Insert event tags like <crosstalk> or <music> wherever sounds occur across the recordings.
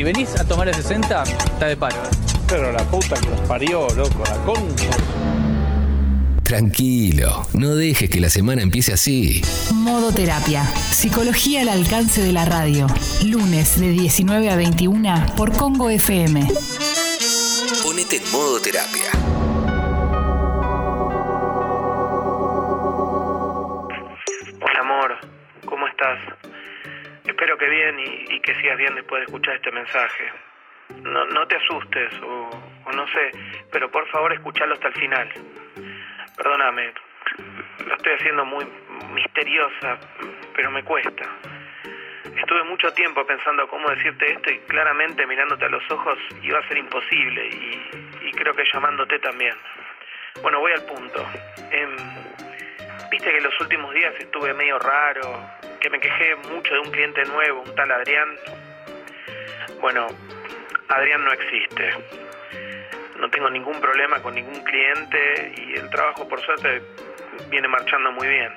Si venís a tomar el 60, está de paro. Pero la puta que los parió, loco, la concha. Tranquilo, no dejes que la semana empiece así. Modo Terapia. Psicología al alcance de la radio. Lunes de 19 a 21 por Congo FM. Ponete en modo terapia. Sigas bien después de escuchar este mensaje. No, no te asustes o, o no sé, pero por favor escuchalo hasta el final. Perdóname, lo estoy haciendo muy misteriosa, pero me cuesta. Estuve mucho tiempo pensando cómo decirte esto y claramente mirándote a los ojos iba a ser imposible y, y creo que llamándote también. Bueno, voy al punto. Em, Viste que los últimos días estuve medio raro, que me quejé mucho de un cliente nuevo, un tal Adrián. Bueno, Adrián no existe. No tengo ningún problema con ningún cliente y el trabajo por suerte viene marchando muy bien.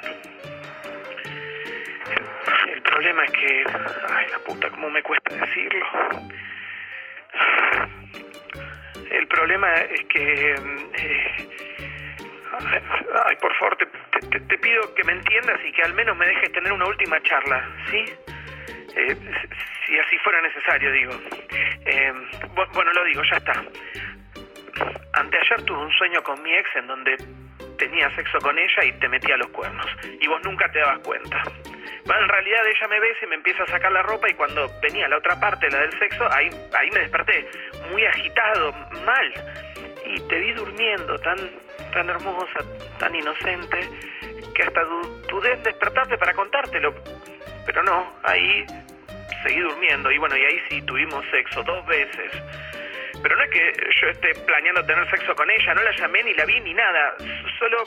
El, problema es que... Ay, la puta, cómo me cuesta decirlo. El problema es que... eh, Ay, por favor, te, te- te pido que me entiendas y que al menos me dejes tener una última charla, ¿sí? Eh, si así fuera necesario, digo. Bu- bueno, lo digo, ya está. Anteayer tuve un sueño con mi ex en donde tenía sexo con ella y te metía los cuernos. Y vos nunca te dabas cuenta. Bueno, en realidad ella me besa y me empieza a sacar la ropa y cuando venía la otra parte, la del sexo, ahí, ahí me desperté muy agitado, mal. Y te vi durmiendo tan, tan hermosa, tan inocente, que hasta du- dudé en despertarte para contártelo. Pero no, ahí seguí durmiendo y bueno, y ahí sí tuvimos sexo dos veces. Pero no es que yo esté planeando tener sexo con ella, no la llamé ni la vi ni nada. Solo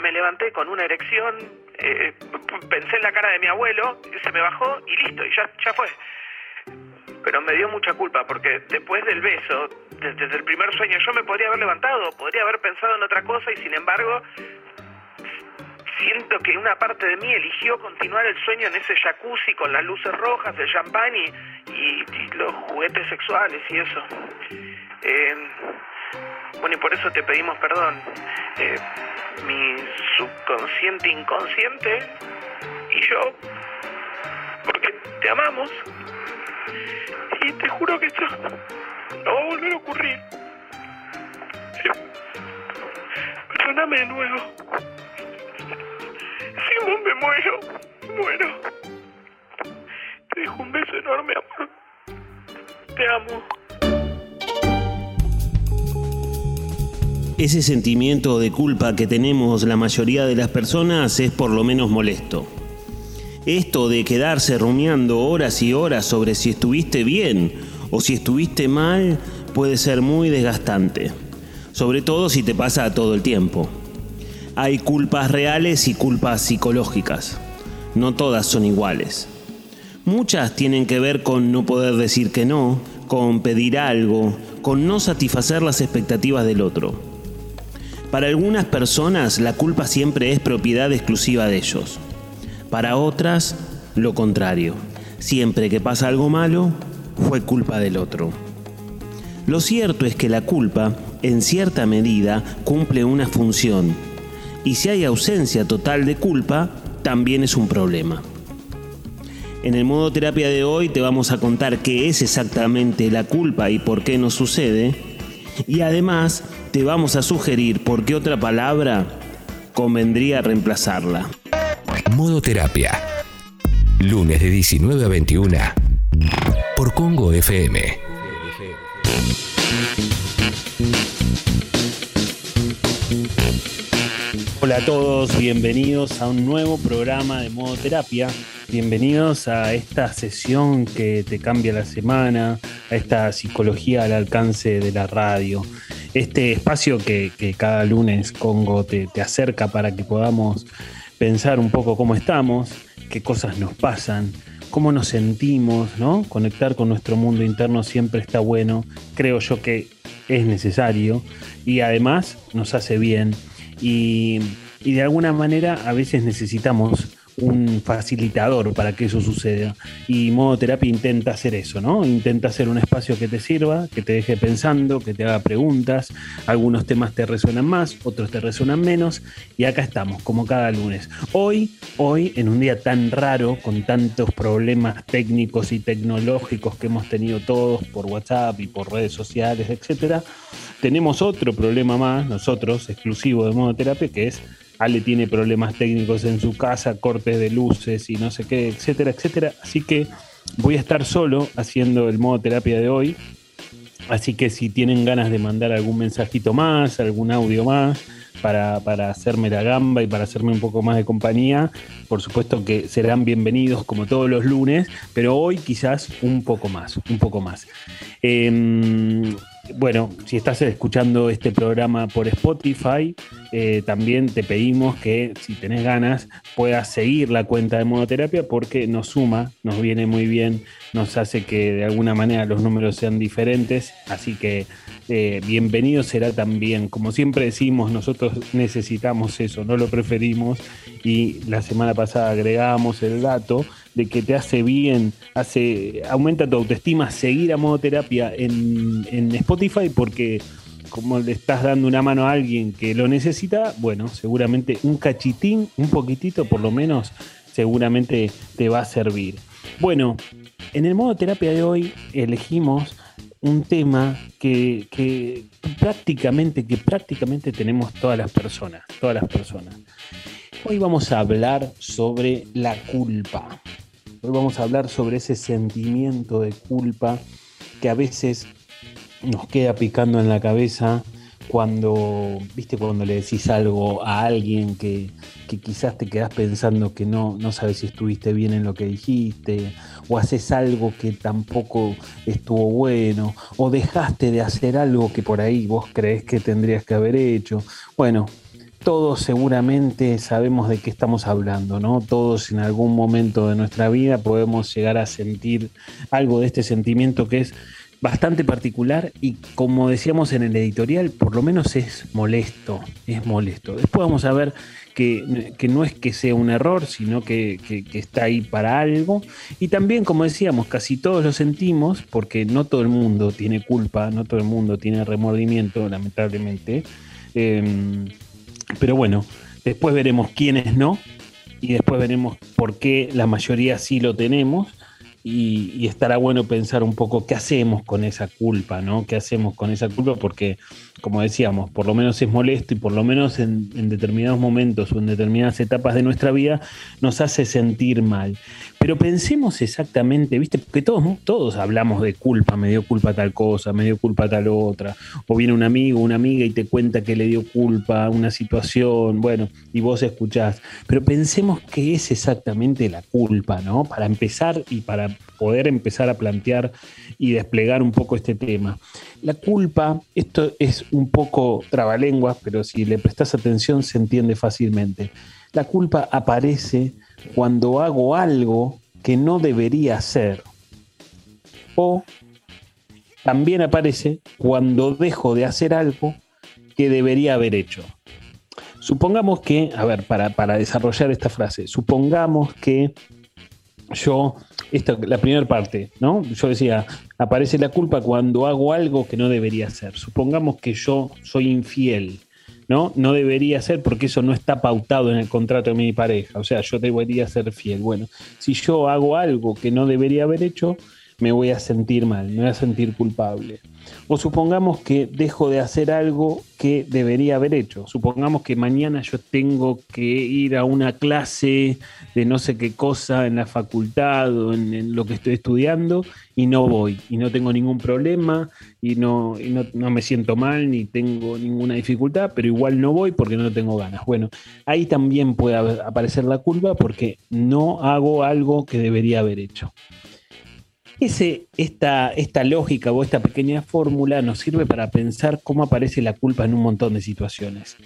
me levanté con una erección, eh, pensé en la cara de mi abuelo, se me bajó y listo, y ya, ya fue. Pero me dio mucha culpa porque después del beso, de- desde el primer sueño, yo me podría haber levantado, podría haber pensado en otra cosa y sin embargo siento que una parte de mí eligió continuar el sueño en ese jacuzzi con las luces rojas, el champán y, los juguetes sexuales y eso. Eh, bueno, y por eso te pedimos perdón. Eh, mi subconsciente inconsciente y yo, porque te amamos. Y te juro que esto no va a volver a ocurrir. Perdóname de nuevo. Vos me muero, muero. Te dejo un beso enorme, amor. Te amo. Ese sentimiento de culpa que tenemos la mayoría de las personas es por lo menos molesto. Esto de quedarse rumiando horas y horas sobre si estuviste bien o si estuviste mal puede ser muy desgastante, sobre todo si te pasa todo el tiempo. Hay culpas reales y culpas psicológicas. No todas son iguales. Muchas tienen que ver con no poder decir que no, con pedir algo, con no satisfacer las expectativas del otro. Para algunas personas la culpa siempre es propiedad exclusiva de ellos. Para otras, lo contrario. Siempre que pasa algo malo, fue culpa del otro. Lo cierto es que la culpa, en cierta medida, cumple una función. Y si hay ausencia total de culpa, también es un problema. En el modo terapia de hoy te vamos a contar qué es exactamente la culpa y por qué nos sucede. Y además te vamos a sugerir por qué otra palabra convendría reemplazarla. Modo terapia. Lunes de 19 a 21. Por Congo FM. Hola a todos, bienvenidos a un nuevo programa de modo terapia. Bienvenidos a esta sesión que te cambia la semana, a esta psicología al alcance de la radio. Este espacio que, cada lunes Congo te, te acerca para que podamos pensar un poco cómo estamos, qué cosas nos pasan, cómo nos sentimos, ¿no? Conectar con nuestro mundo interno siempre está bueno. Creo yo que es necesario y además nos hace bien y, y de alguna manera a veces necesitamos un facilitador para que eso suceda. Y modo terapia intenta hacer eso, ¿no? Intenta hacer un espacio que te sirva, que te deje pensando, que te haga preguntas. Algunos temas te resuenan más, otros te resuenan menos. Y acá estamos, como cada lunes. Hoy, hoy, en un día tan raro, con tantos problemas técnicos y tecnológicos que hemos tenido todos por WhatsApp y por redes sociales, etcétera, tenemos otro problema más, nosotros, exclusivo de modo terapia, que es Ale tiene problemas técnicos en su casa, cortes de luces y no sé qué, etcétera, etcétera. Así que voy a estar solo haciendo el modo terapia de hoy. Así que si tienen ganas de mandar algún mensajito más, algún audio más, para, para, hacerme la gamba y para hacerme un poco más de compañía, por supuesto que serán bienvenidos como todos los lunes, pero hoy quizás un poco más, un poco más. Eh, bueno, si estás escuchando este programa por Spotify, eh, también te pedimos que si tenés ganas puedas seguir la cuenta de Monoterapia porque nos suma, nos viene muy bien, nos hace que de alguna manera los números sean diferentes, así que eh, bienvenido será también. Como siempre decimos, nosotros necesitamos eso, no lo preferimos y la semana pasada agregamos el dato de que te hace bien, hace, aumenta tu autoestima seguir a modoterapia en, en Spotify porque como le estás dando una mano a alguien que lo necesita, bueno, seguramente un cachitín, un poquitito por lo menos, seguramente te va a servir. Bueno, en el modo terapia de hoy elegimos un tema que, que, prácticamente, que prácticamente tenemos todas las personas, todas las personas. Hoy vamos a hablar sobre la culpa. Hoy vamos a hablar sobre ese sentimiento de culpa que a veces nos queda picando en la cabeza cuando, viste, cuando le decís algo a alguien que, que quizás te quedas pensando que no, no sabes si estuviste bien en lo que dijiste, o haces algo que tampoco estuvo bueno, o dejaste de hacer algo que por ahí vos crees que tendrías que haber hecho. Bueno, todos seguramente sabemos de qué estamos hablando, ¿no? Todos en algún momento de nuestra vida podemos llegar a sentir algo de este sentimiento que es bastante particular y como decíamos en el editorial, por lo menos es molesto, es molesto. Después vamos a ver que, no es que sea un error, sino que, está ahí para algo. Y también, como decíamos, casi todos lo sentimos, porque no todo el mundo tiene culpa, no todo el mundo tiene remordimiento, lamentablemente. Eh, pero bueno, después veremos quiénes no y después veremos por qué la mayoría sí lo tenemos. Y, estará bueno pensar un poco qué hacemos con esa culpa, ¿no? ¿Qué hacemos con esa culpa? Porque, como decíamos, por lo menos es molesto y por lo menos en, en determinados momentos o en determinadas etapas de nuestra vida nos hace sentir mal. Pero pensemos exactamente, ¿viste? Porque todos, todos hablamos de culpa, me dio culpa tal cosa, me dio culpa tal otra. O viene un amigo, una amiga y te cuenta que le dio culpa una situación, bueno, y vos escuchás. Pero pensemos qué es exactamente la culpa, ¿no? Para empezar y para poder empezar a plantear y desplegar un poco este tema. La culpa, esto es un poco trabalenguas, pero si le prestas atención se entiende fácilmente. La culpa aparece cuando hago algo que no debería hacer. O también aparece cuando dejo de hacer algo que debería haber hecho. Supongamos que, a ver, para, para desarrollar esta frase, supongamos que yo, esta, la primera parte, ¿no? Yo decía, aparece la culpa cuando hago algo que no debería hacer. Supongamos que yo soy infiel ¿no? No debería ser porque eso no está pautado en el contrato de mi pareja. O sea, yo debería ser fiel. Bueno, si yo hago algo que no debería haber hecho, me voy a sentir mal, me voy a sentir culpable. O supongamos que dejo de hacer algo que debería haber hecho. Supongamos que mañana yo tengo que ir a una clase de no sé qué cosa en la facultad o en, lo que estoy estudiando y no voy y no tengo ningún problema y, no, y no, no me siento mal ni tengo ninguna dificultad, pero igual no voy porque no tengo ganas. Bueno, ahí también puede aparecer la culpa porque no hago algo que debería haber hecho. Esta, esta lógica o esta pequeña fórmula nos sirve para pensar cómo aparece la culpa en un montón de situaciones.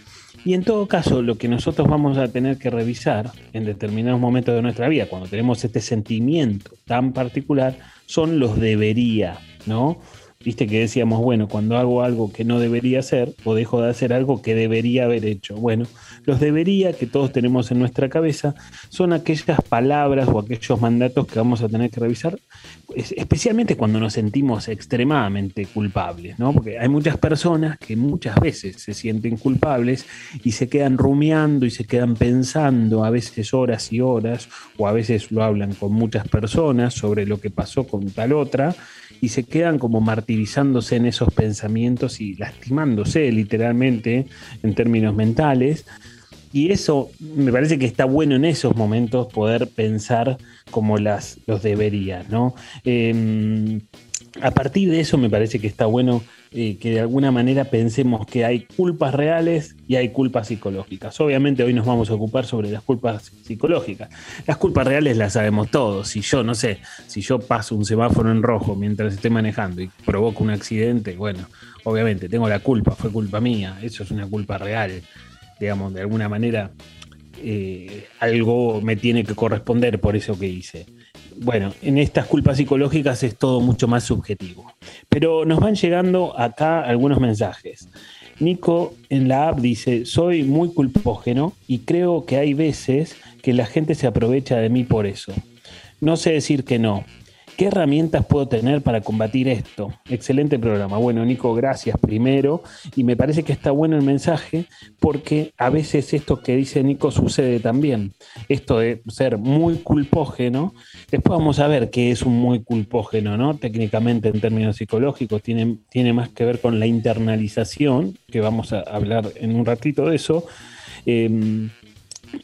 Y en todo caso, lo que nosotros vamos a tener que revisar en determinados momentos de nuestra vida, cuando tenemos este sentimiento tan particular, son los debería, ¿no? Viste que decíamos, bueno, cuando hago algo que no debería hacer o dejo de hacer algo que debería haber hecho. Bueno, los debería que todos tenemos en nuestra cabeza son aquellas palabras o aquellos mandatos que vamos a tener que revisar, especialmente cuando nos sentimos extremadamente culpables, ¿no? Porque hay muchas personas que muchas veces se sienten culpables y se quedan rumiando y se quedan pensando a veces horas y horas o a veces lo hablan con muchas personas sobre lo que pasó con tal otra y se quedan como martirizándose en esos pensamientos y lastimándose literalmente en términos mentales. Y eso me parece que está bueno en esos momentos poder pensar como las, los debería, ¿no? Em, a partir de eso me parece que está bueno que de alguna manera pensemos que hay culpas reales y hay culpas psicológicas. Obviamente hoy nos vamos a ocupar sobre las culpas psicológicas. Las culpas reales las sabemos todos. Si yo, no sé, si yo paso un semáforo en rojo mientras esté manejando y provoco un accidente, bueno, obviamente tengo la culpa, fue culpa mía, eso es una culpa real. Digamos, de alguna manera eh, algo me tiene que corresponder por eso que hice bueno, en estas culpas psicológicas es todo mucho más subjetivo. Pero nos van llegando acá algunos mensajes. Nico en la app dice, soy muy culpógeno y creo que hay veces que la gente se aprovecha de mí por eso. No sé decir que no, ¿Qué herramientas puedo tener para combatir esto? Excelente programa. Bueno, Nico, gracias primero. Y me parece que está bueno el mensaje porque a veces esto que dice Nico sucede también. Esto de ser muy culpógeno. Después vamos a ver qué es un muy culpógeno, ¿no? Técnicamente en términos psicológicos tiene, tiene más que ver con la internalización, que vamos a hablar en un ratito de eso. Em,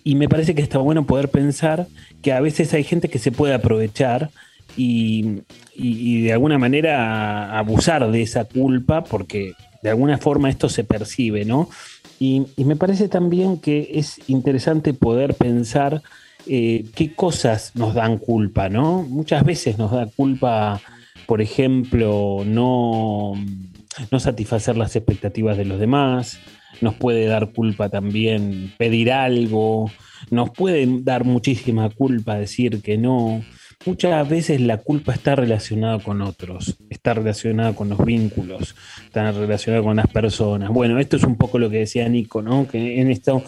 y me parece que está bueno poder pensar que a veces hay gente que se puede aprovechar y, de alguna manera abusar de esa culpa porque de alguna forma esto se percibe, ¿no? Y, me parece también que es interesante poder pensar eh, qué cosas nos dan culpa, ¿no? Muchas veces nos da culpa, por ejemplo, no, no satisfacer las expectativas de los demás, nos puede dar culpa también pedir algo, nos puede dar muchísima culpa decir que no. Muchas veces la culpa está relacionada con otros, está relacionada con los vínculos, está relacionada con las personas. Bueno, esto es un poco lo que decía Nico, ¿no? Que en esto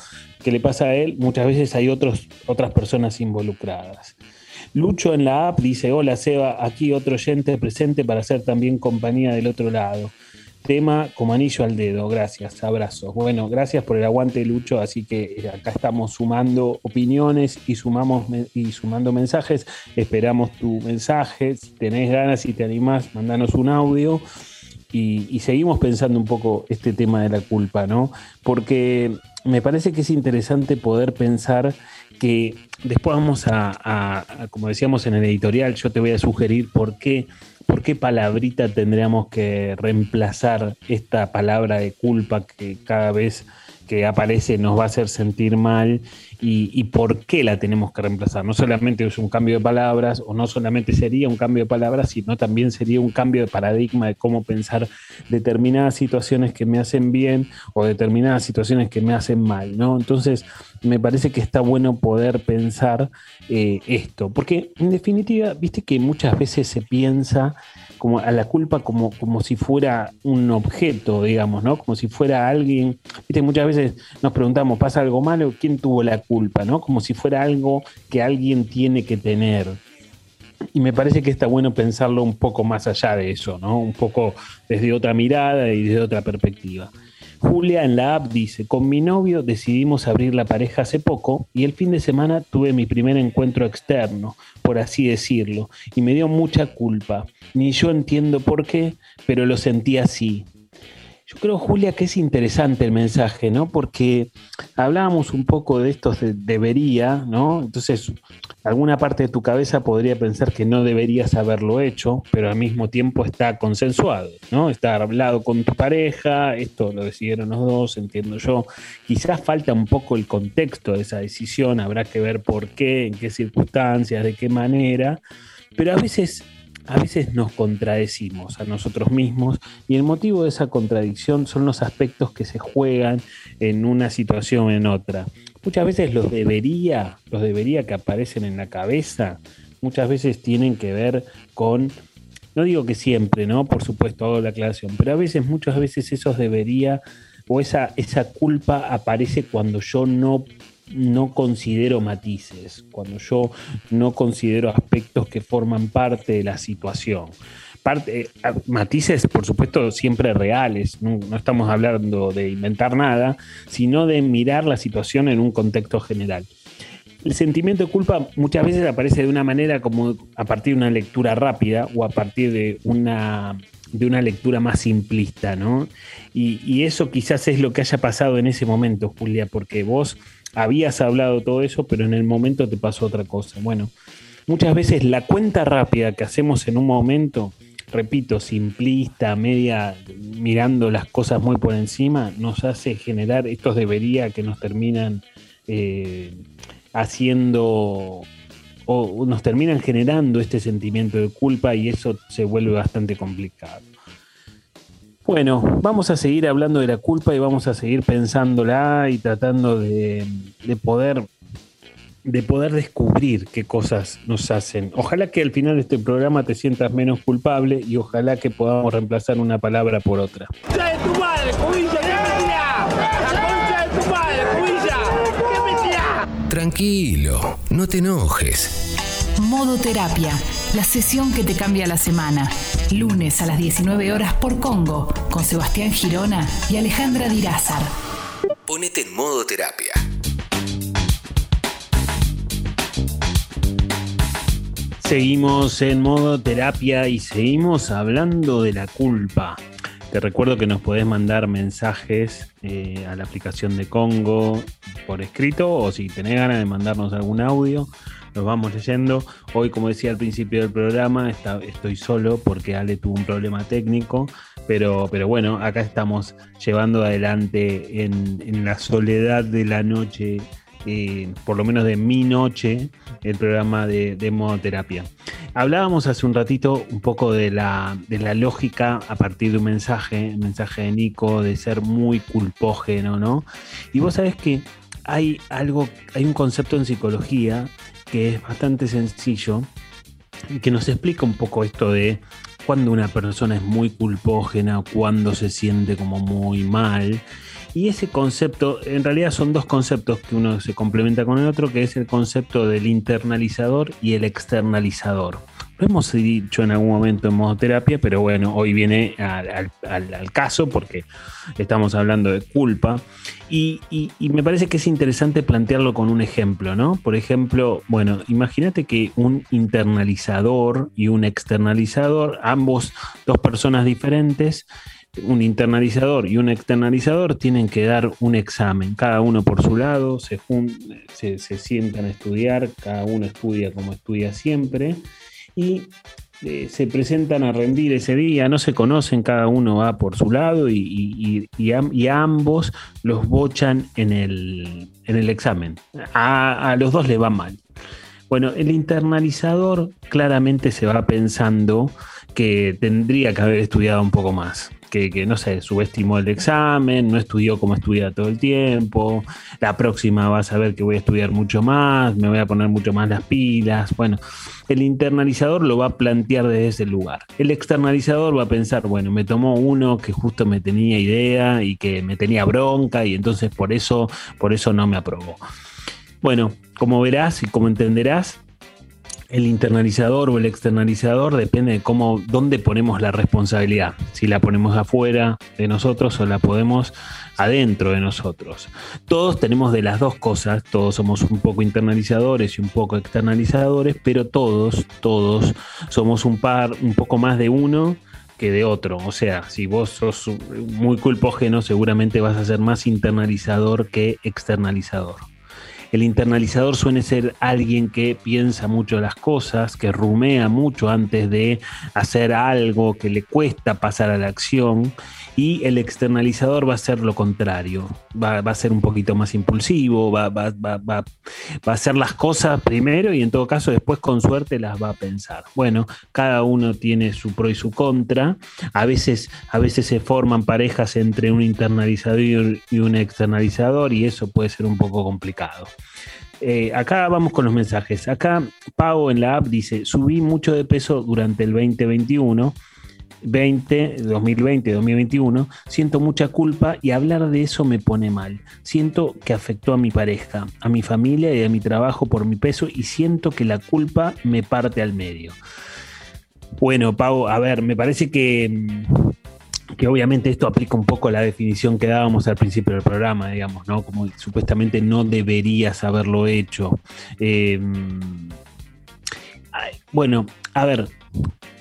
que le pasa a él, muchas veces hay otros, otras personas involucradas. Lucho en la app dice, hola Seba, aquí otro oyente presente para hacer también compañía del otro lado tema como anillo al dedo. Gracias, abrazos. Bueno, gracias por el aguante, Lucho. Así que eh, acá estamos sumando opiniones y, sumamos, y sumando mensajes. Esperamos tu mensaje. Si tenés ganas, y te animás, mandanos un audio. Y, seguimos pensando un poco este tema de la culpa, ¿no? Porque me parece que es interesante poder pensar que después vamos a, como decíamos en el editorial, yo te voy a sugerir por qué ¿por qué palabrita tendríamos que reemplazar esta palabra de culpa que cada vez que aparece nos va a hacer sentir mal y, por qué la tenemos que reemplazar. No solamente es un cambio de palabras o no solamente sería un cambio de palabras, sino también sería un cambio de paradigma de cómo pensar determinadas situaciones que me hacen bien o determinadas situaciones que me hacen mal. ¿no? Entonces, me parece que está bueno poder pensar eh, esto, porque en definitiva, viste que muchas veces se piensa como a la culpa como, como si fuera un objeto, digamos, ¿no? Como si fuera alguien, viste, muchas veces nos preguntamos, ¿pasa algo malo? ¿Quién tuvo la culpa, no? Como si fuera algo que alguien tiene que tener. Y me parece que está bueno pensarlo un poco más allá de eso, ¿no? Un poco desde otra mirada y desde otra perspectiva. Julia en la app dice, con mi novio decidimos abrir la pareja hace poco y el fin de semana tuve mi primer encuentro externo, por así decirlo, y me dio mucha culpa. Ni yo entiendo por qué, pero lo sentí así. Yo creo, Julia, que es interesante el mensaje, ¿no? Porque hablábamos un poco de estos de debería, ¿no? Entonces, alguna parte de tu cabeza podría pensar que no deberías haberlo hecho, pero al mismo tiempo está consensuado, ¿no? Está hablado con tu pareja, esto lo decidieron los dos, entiendo yo. Quizás falta un poco el contexto de esa decisión, habrá que ver por qué, en qué circunstancias, de qué manera, pero a veces a veces nos contradecimos a nosotros mismos y el motivo de esa contradicción son los aspectos que se juegan en una situación o en otra. Muchas veces los debería, los debería que aparecen en la cabeza, muchas veces tienen que ver con no digo que siempre, ¿no? Por supuesto, hago la aclaración, pero a veces, muchas veces eso debería, o esa, esa culpa aparece cuando yo no no considero matices, cuando yo no considero aspectos que forman parte de la situación. Parte, eh, matices, por supuesto, siempre reales, no, estamos hablando de inventar nada, sino de mirar la situación en un contexto general. El sentimiento de culpa muchas veces aparece de una manera como a partir de una lectura rápida o a partir de una, de una lectura más simplista, ¿no? Y, y eso quizás es lo que haya pasado en ese momento, Julia, porque vos habías hablado todo eso, pero en el momento te pasó otra cosa. Bueno, muchas veces la cuenta rápida que hacemos en un momento, repito, simplista, media, mirando las cosas muy por encima, nos hace generar estos debería que nos terminan eh, haciendo o nos terminan generando este sentimiento de culpa y eso se vuelve bastante complicado. Bueno, vamos a seguir hablando de la culpa y vamos a seguir pensándola y tratando de, poder de poder descubrir qué cosas nos hacen. Ojalá que al final de este programa te sientas menos culpable y ojalá que podamos reemplazar una palabra por otra. Tranquilo, no te enojes. Modo terapia, la sesión que te cambia la semana. Lunes a las 19 horas por Congo, con Sebastián Girona y Alejandra Dirázar. Ponete en modo terapia. Seguimos en modo terapia y seguimos hablando de la culpa. Te recuerdo que nos podés mandar mensajes eh, a la aplicación de Congo por escrito o si tenés ganas de mandarnos algún audio los vamos leyendo. Hoy, como decía al principio del programa, estoy solo porque Ale tuvo un problema técnico, pero, pero bueno, acá estamos llevando adelante en, la soledad de la noche, eh, por lo menos de mi noche, el programa de, de modoterapia. Hablábamos hace un ratito un poco de la, de la lógica a partir de un mensaje, el mensaje de Nico, de ser muy culpógeno, ¿no? Y vos sabés que hay algo, hay un concepto en psicología que es bastante sencillo y que nos explica un poco esto de cuando una persona es muy culpógena, cuando se siente como muy mal. Y ese concepto, en realidad son dos conceptos que uno se complementa con el otro, que es el concepto del internalizador y el externalizador. Lo hemos dicho en algún momento en modoterapia, pero bueno, hoy viene al, caso porque estamos hablando de culpa. Y, me parece que es interesante plantearlo con un ejemplo, ¿no? Por ejemplo, bueno, imagínate que un internalizador y un externalizador, ambos dos personas diferentes, un internalizador y un externalizador tienen que dar un examen, cada uno por su lado, se, se, se sientan a estudiar, cada uno estudia como estudia siempre y eh, se presentan a rendir ese día, no se conocen, cada uno va por su lado y, a, ambos los bochan en el, examen. A, los dos le va mal. Bueno, el internalizador claramente se va pensando que tendría que haber estudiado un poco más que, no sé, subestimó el examen, no estudió como estudia todo el tiempo, la próxima va a saber que voy a estudiar mucho más, me voy a poner mucho más las pilas. Bueno, el internalizador lo va a plantear desde ese lugar. El externalizador va a pensar, bueno, me tomó uno que justo me tenía idea y que me tenía bronca y entonces por eso, por eso no me aprobó. Bueno, como verás y como entenderás, el internalizador o el externalizador depende de cómo, dónde ponemos la responsabilidad. Si la ponemos afuera de nosotros o la podemos adentro de nosotros. Todos tenemos de las dos cosas, todos somos un poco internalizadores y un poco externalizadores, pero todos, todos somos un par, un poco más de uno que de otro. O sea, si vos sos muy culpógeno, seguramente vas a ser más internalizador que externalizador. El internalizador suele ser alguien que piensa mucho las cosas, que rumea mucho antes de hacer algo, que le cuesta pasar a la acción y el externalizador va a ser lo contrario, va, a ser un poquito más impulsivo, va, a hacer las cosas primero y en todo caso después con suerte las va a pensar. Bueno, cada uno tiene su pro y su contra, a veces, a veces se forman parejas entre un internalizador y un externalizador y eso puede ser un poco complicado. Eh, acá vamos con los mensajes. Acá Pau en la app dice, subí mucho de peso durante el 2021. 20, 2020, 2021, siento mucha culpa y hablar de eso me pone mal. Siento que afectó a mi pareja, a mi familia y a mi trabajo por mi peso y siento que la culpa me parte al medio. Bueno, Pau, a ver, me parece que que obviamente esto aplica un poco a la definición que dábamos al principio del programa, digamos, ¿no? Como supuestamente no deberías haberlo hecho. Eh, bueno, a ver,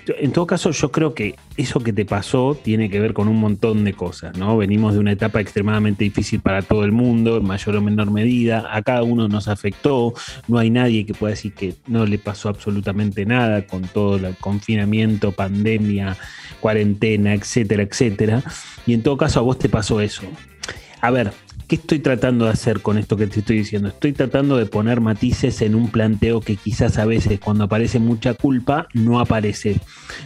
en todo caso, yo creo que eso que te pasó tiene que ver con un montón de cosas, ¿no? Venimos de una etapa extremadamente difícil para todo el mundo, en mayor o menor medida. A cada uno nos afectó. No hay nadie que pueda decir que no le pasó absolutamente nada con todo el confinamiento, pandemia, cuarentena, etcétera, etcétera. Y en todo caso, a vos te pasó eso. A ver, ¿Qué estoy tratando de hacer con esto que te estoy diciendo? Estoy tratando de poner matices en un planteo que quizás a veces cuando aparece mucha culpa no aparece.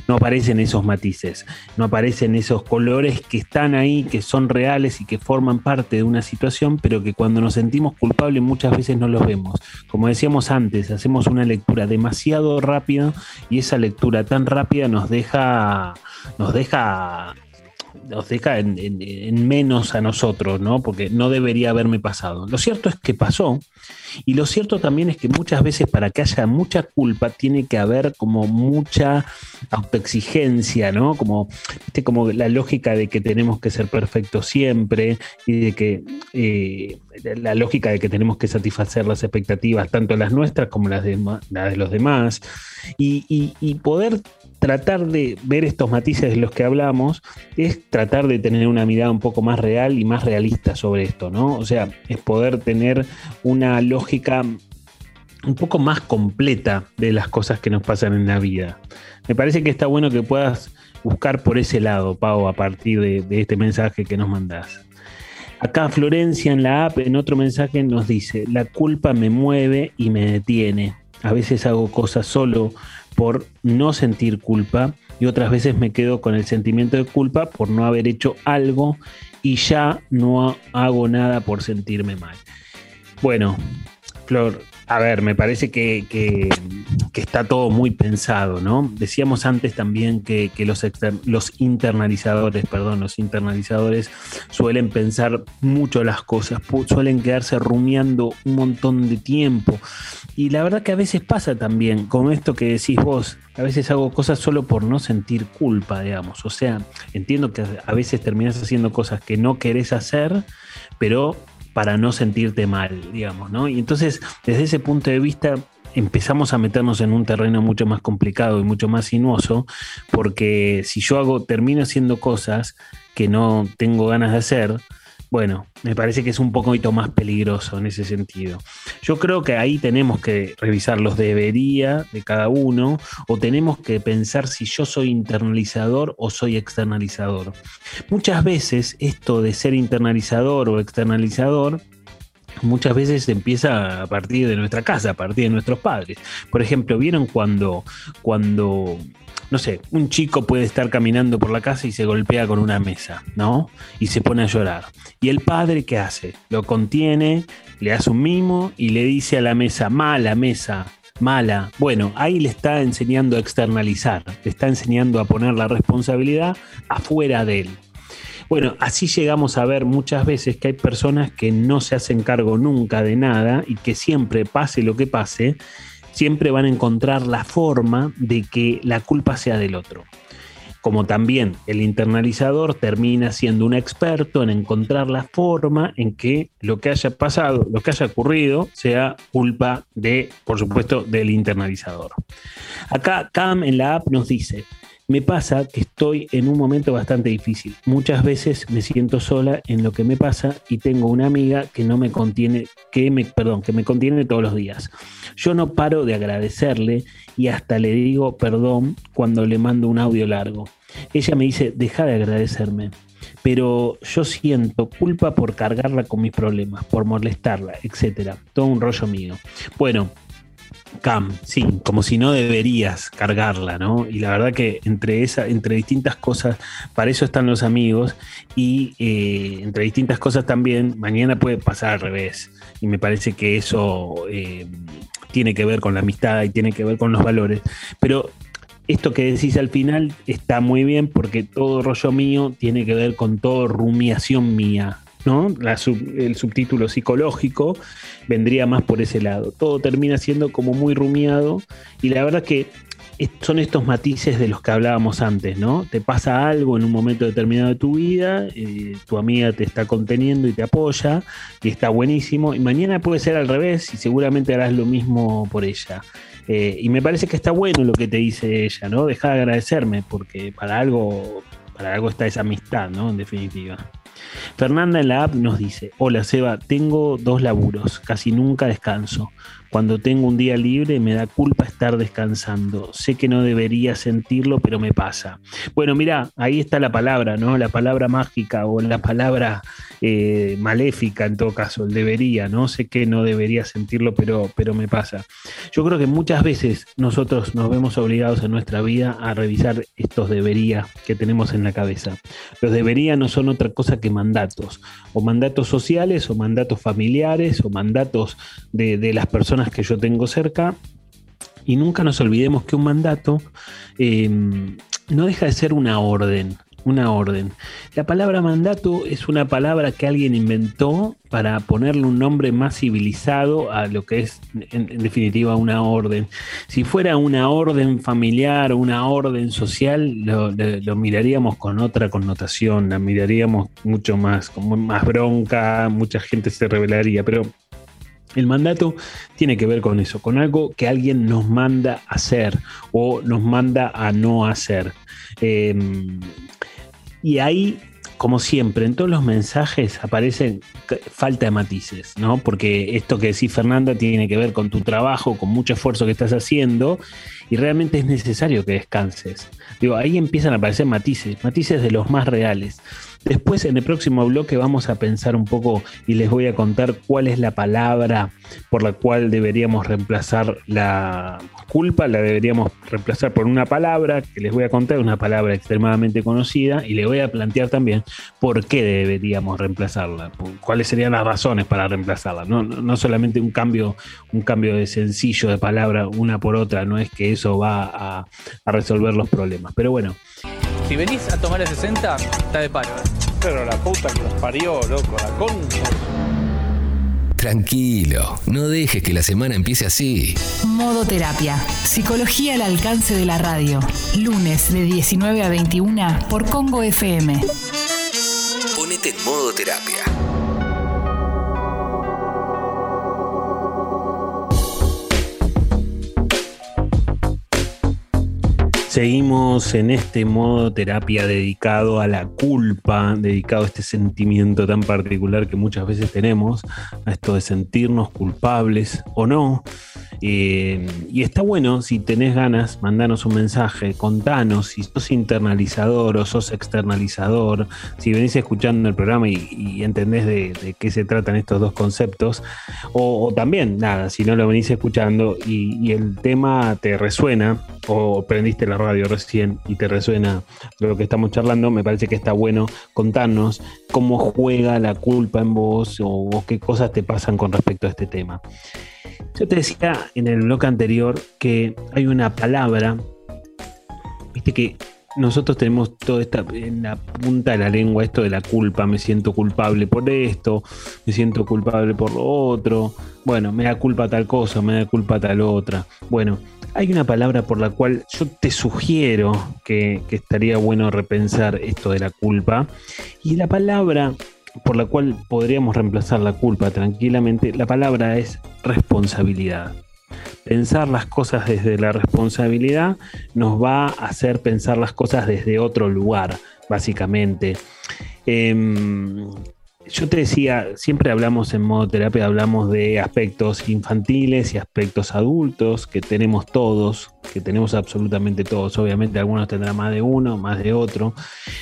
No aparecen esos matices, no aparecen esos colores que están ahí, que son reales y que forman parte de una situación, pero que cuando nos sentimos culpables muchas veces no los vemos. Como decíamos antes, hacemos una lectura demasiado rápida y esa lectura tan rápida nos deja, nos deja nos deja en, menos a nosotros, ¿no? Porque no debería haberme pasado. Lo cierto es que pasó, y lo cierto también es que muchas veces para que haya mucha culpa tiene que haber como mucha autoexigencia, ¿no? Como, como la lógica de que tenemos que ser perfectos siempre y de que eh, la lógica de que tenemos que satisfacer las expectativas, tanto las nuestras como las de, los demás, y poder tratar de ver estos matices de los que hablamos es tratar de tener una mirada un poco más real y más realista sobre esto, ¿no? O sea, es poder tener una lógica un poco más completa de las cosas que nos pasan en la vida. Me parece que está bueno que puedas buscar por ese lado, Pau, a partir de, este mensaje que nos mandás. Acá Florencia en la app, en otro mensaje, nos dice, la culpa me mueve y me detiene. A veces hago cosas solo por no sentir culpa y otras veces me quedo con el sentimiento de culpa por no haber hecho algo y ya no hago nada por sentirme mal. Bueno, Flor, a ver, me parece que, está todo muy pensado, ¿no? Decíamos antes también que, los, los internalizadores, perdón, los internalizadores suelen pensar mucho las cosas, suelen quedarse rumiando un montón de tiempo. Y la verdad que a veces pasa también con esto que decís vos, a veces hago cosas solo por no sentir culpa, digamos. O sea, entiendo que a veces terminas haciendo cosas que no querés hacer, pero para no sentirte mal, digamos, ¿no? Y entonces, desde ese punto de vista, empezamos a meternos en un terreno mucho más complicado y mucho más sinuoso, porque si yo hago, termino haciendo cosas que no tengo ganas de hacer, bueno, me parece que es un poquito más peligroso en ese sentido. Yo creo que ahí tenemos que revisar los debería de cada uno o tenemos que pensar si yo soy internalizador o soy externalizador. Muchas veces esto de ser internalizador o externalizador muchas veces empieza a partir de nuestra casa, a partir de nuestros padres. Por ejemplo, ¿vieron cuando, cuando no sé, un chico puede estar caminando por la casa y se golpea con una mesa, ¿no? Y se pone a llorar. ¿Y el padre qué hace? Lo contiene, le hace un mimo y le dice a la mesa, mala mesa, mala. Bueno, ahí le está enseñando a externalizar, le está enseñando a poner la responsabilidad afuera de él. Bueno, así llegamos a ver muchas veces que hay personas que no se hacen cargo nunca de nada y que siempre pase lo que pase, siempre van a encontrar la forma de que la culpa sea del otro. Como también el internalizador termina siendo un experto en encontrar la forma en que lo que haya pasado, lo que haya ocurrido, sea culpa de, por supuesto, del internalizador. Acá Cam en la app nos dice, me pasa que estoy en un momento bastante difícil. Muchas veces me siento sola en lo que me pasa y tengo una amiga que no me contiene, que me, perdón, que me contiene todos los días. Yo no paro de agradecerle y hasta le digo perdón cuando le mando un audio largo. Ella me dice, deja de agradecerme. Pero yo siento culpa por cargarla con mis problemas, por molestarla, etcétera. Todo un rollo mío. Bueno, Cam, sí, como si no deberías cargarla, ¿no? Y la verdad que entre, esa, entre distintas cosas, para eso están los amigos y eh, entre distintas cosas también, mañana puede pasar al revés. Y me parece que eso eh, tiene que ver con la amistad y tiene que ver con los valores. Pero esto que decís al final está muy bien porque todo rollo mío tiene que ver con todo rumiación mía. ¿No? el subtítulo psicológico vendría más por ese lado. Todo termina siendo como muy rumiado y la verdad que son estos matices de los que hablábamos antes, ¿no? Te pasa algo en un momento determinado de tu vida, eh, tu amiga te está conteniendo y te apoya y está buenísimo y mañana puede ser al revés y seguramente harás lo mismo por ella. Eh, y me parece que está bueno lo que te dice ella, ¿no? Deja de agradecerme porque para algo, para algo está esa amistad, ¿no? En definitiva. Fernanda en la app nos dice, hola Seba, tengo dos laburos, casi nunca descanso. Cuando tengo un día libre me da culpa estar descansando. Sé que no debería sentirlo, pero me pasa. Bueno, mira, ahí está la palabra, ¿no? La palabra mágica o la palabra eh, maléfica en todo caso, el debería, ¿no? Sé que no debería sentirlo, pero, pero me pasa. Yo creo que muchas veces nosotros nos vemos obligados en nuestra vida a revisar estos debería que tenemos en la cabeza. Los debería no son otra cosa que mandatos, o mandatos sociales, o mandatos familiares, o mandatos de, de las personas que yo tengo cerca. Y nunca nos olvidemos que un mandato em, no deja de ser una orden, una orden. La palabra mandato es una palabra que alguien inventó para ponerle un nombre más civilizado a lo que es en, definitiva una orden. Si fuera una orden familiar o una orden social, lo, lo, miraríamos con otra connotación, la miraríamos mucho más, como más bronca, mucha gente se rebelaría, pero el mandato tiene que ver con eso, con algo que alguien nos manda a hacer o nos manda a no hacer. Em, y ahí, como siempre, en todos los mensajes aparecen falta de matices, ¿no? Porque esto que decís, Fernanda, tiene que ver con tu trabajo, con mucho esfuerzo que estás haciendo y realmente es necesario que descanses. Digo, ahí empiezan a aparecer matices, matices de los más reales. Después, en el próximo bloque, vamos a pensar un poco y les voy a contar cuál es la palabra por la cual deberíamos reemplazar la culpa, la deberíamos reemplazar por una palabra que les voy a contar, una palabra extremadamente conocida, y les voy a plantear también por qué deberíamos reemplazarla, cuáles serían las razones para reemplazarla. No, no solamente un cambio, un cambio de sencillo de palabra una por otra, no es que eso va a resolver los problemas. Pero bueno. Si venís a tomar el 60, está de paro. Pero la puta que los parió, loco, la concha. Tranquilo, no dejes que la semana empiece así. Modo Terapia, psicología al alcance de la radio. Lunes de 19 a 21 por Congo FM. Ponete en modo terapia. Seguimos en este modo terapia dedicado a la culpa, dedicado a este sentimiento tan particular que muchas veces tenemos, a esto de sentirnos culpables o no. Eh, y está bueno, si tenés ganas, mandanos un mensaje, contanos si sos internalizador o sos externalizador, si venís escuchando el programa y, entendés de, qué se tratan estos dos conceptos, o, también, nada, si no lo venís escuchando y, el tema te resuena, o prendiste la radio recién y te resuena lo que estamos charlando, me parece que está bueno contarnos cómo juega la culpa en vos o qué cosas te pasan con respecto a este tema. Yo te decía en el bloque anterior que hay una palabra, viste que nosotros tenemos toda esta en la punta de la lengua esto de la culpa, me siento culpable por esto, me siento culpable por lo otro, bueno, me da culpa tal cosa, me da culpa tal otra. Bueno, hay una palabra por la cual yo te sugiero que, que estaría bueno repensar esto de la culpa, y la palabra por la cual podríamos reemplazar la culpa tranquilamente, la palabra es responsabilidad. Pensar las cosas desde la responsabilidad nos va a hacer pensar las cosas desde otro lugar, básicamente. Em, yo te decía, siempre hablamos en modo terapia, hablamos de aspectos infantiles y aspectos adultos que tenemos todos, que tenemos absolutamente todos. Obviamente algunos tendrán más de uno, más de otro,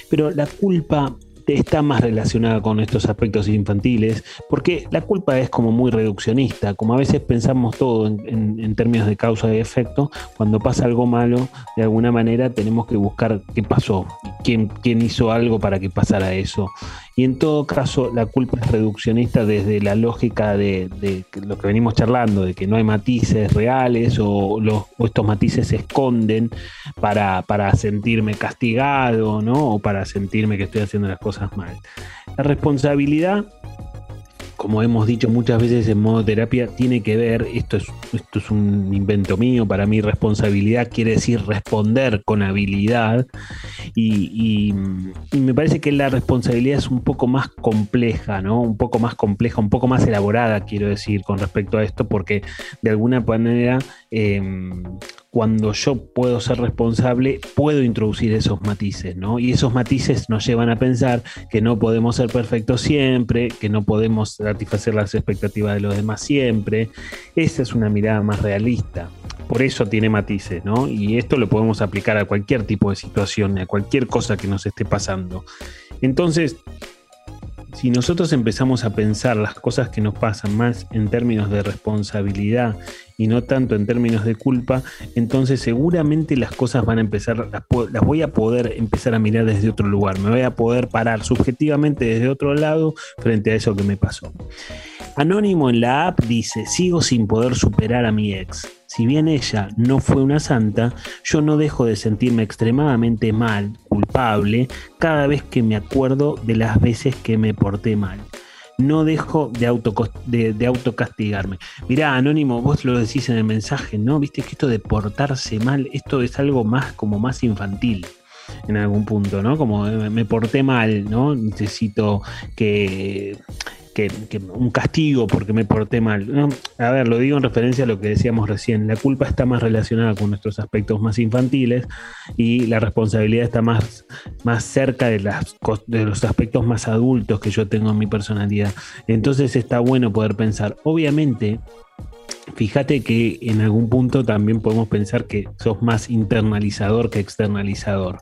pero la culpa está más relacionada con estos aspectos infantiles, porque la culpa es como muy reduccionista, como a veces pensamos todo en, términos de causa y efecto, cuando pasa algo malo, de alguna manera tenemos que buscar qué pasó, quién, quién hizo algo para que pasara eso. Y en todo caso, la culpa es reduccionista desde la lógica de, lo que venimos charlando, de que no hay matices reales o, los, estos matices se esconden para, para sentirme castigado, ¿no? O para sentirme que estoy haciendo las cosas mal. La responsabilidad como hemos dicho muchas veces en modo terapia, tiene que ver, esto es, esto es un invento mío, para mí responsabilidad quiere decir responder con habilidad y, me parece que la responsabilidad es un poco más compleja, ¿no? Un poco más compleja, un poco más elaborada, quiero decir, con respecto a esto, porque de alguna manera... Em, cuando yo puedo ser responsable, puedo introducir esos matices, ¿no? Y esos matices nos llevan a pensar que no podemos ser perfectos siempre, que no podemos satisfacer las expectativas de los demás siempre. Esa es una mirada más realista. Por eso tiene matices, ¿no? Y esto lo podemos aplicar a cualquier tipo de situación, a cualquier cosa que nos esté pasando. Entonces, si nosotros empezamos a pensar las cosas que nos pasan más en términos de responsabilidad y no tanto en términos de culpa, entonces seguramente las cosas van a empezar, las, voy a poder empezar a mirar desde otro lugar, me voy a poder parar subjetivamente desde otro lado frente a eso que me pasó. Anónimo en la app dice, sigo sin poder superar a mi ex. Si bien ella no fue una santa, yo no dejo de sentirme extremadamente mal, culpable, cada vez que me acuerdo de las veces que me porté mal. No dejo de, auto, de, autocastigarme. Mirá, Anónimo, vos lo decís en el mensaje, ¿no? Viste que esto de portarse mal, esto es algo más como más infantil en algún punto, ¿no? Como eh, me porté mal, ¿no? Necesito que que, un castigo porque me porté mal. a ver, lo digo en referencia a lo que decíamos recién. La culpa está más relacionada con nuestros aspectos más infantiles y la responsabilidad está más, más cerca de, las, de los aspectos más adultos que yo tengo en mi personalidad. Entonces está bueno poder pensar. Obviamente, Fíjate que en algún punto también podemos pensar que sos más internalizador que externalizador.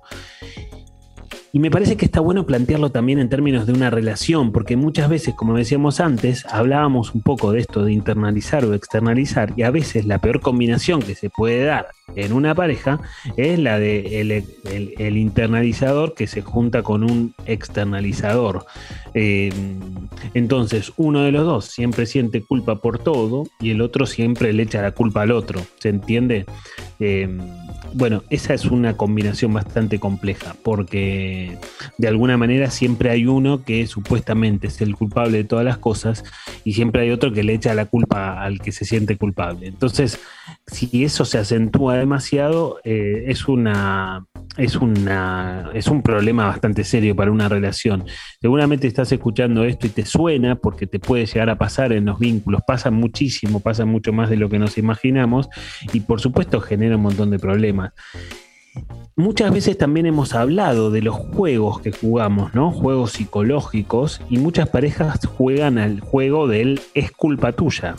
Y me parece que está bueno plantearlo también en términos de una relación, porque muchas veces, como decíamos antes, hablábamos un poco de esto de internalizar o externalizar, y a veces la peor combinación que se puede dar en una pareja es la de el, internalizador que se junta con un externalizador. Eh, entonces, uno de los dos siempre siente culpa por todo y el otro siempre le echa la culpa al otro. ¿Se entiende? Eh, bueno, esa es una combinación bastante compleja, porque de alguna manera siempre hay uno que supuestamente es el culpable de todas las cosas y siempre hay otro que le echa la culpa al que se siente culpable. Entonces, si eso se acentúa demasiado, eh, es una es una es un problema bastante serio para una relación. Seguramente estás escuchando esto y te suena porque te puede llegar a pasar en los vínculos, pasa muchísimo, pasa mucho más de lo que nos imaginamos y por supuesto genera un montón de problemas. Muchas veces también hemos hablado de los juegos que jugamos, ¿no? Juegos psicológicos y muchas parejas juegan al juego del es culpa tuya.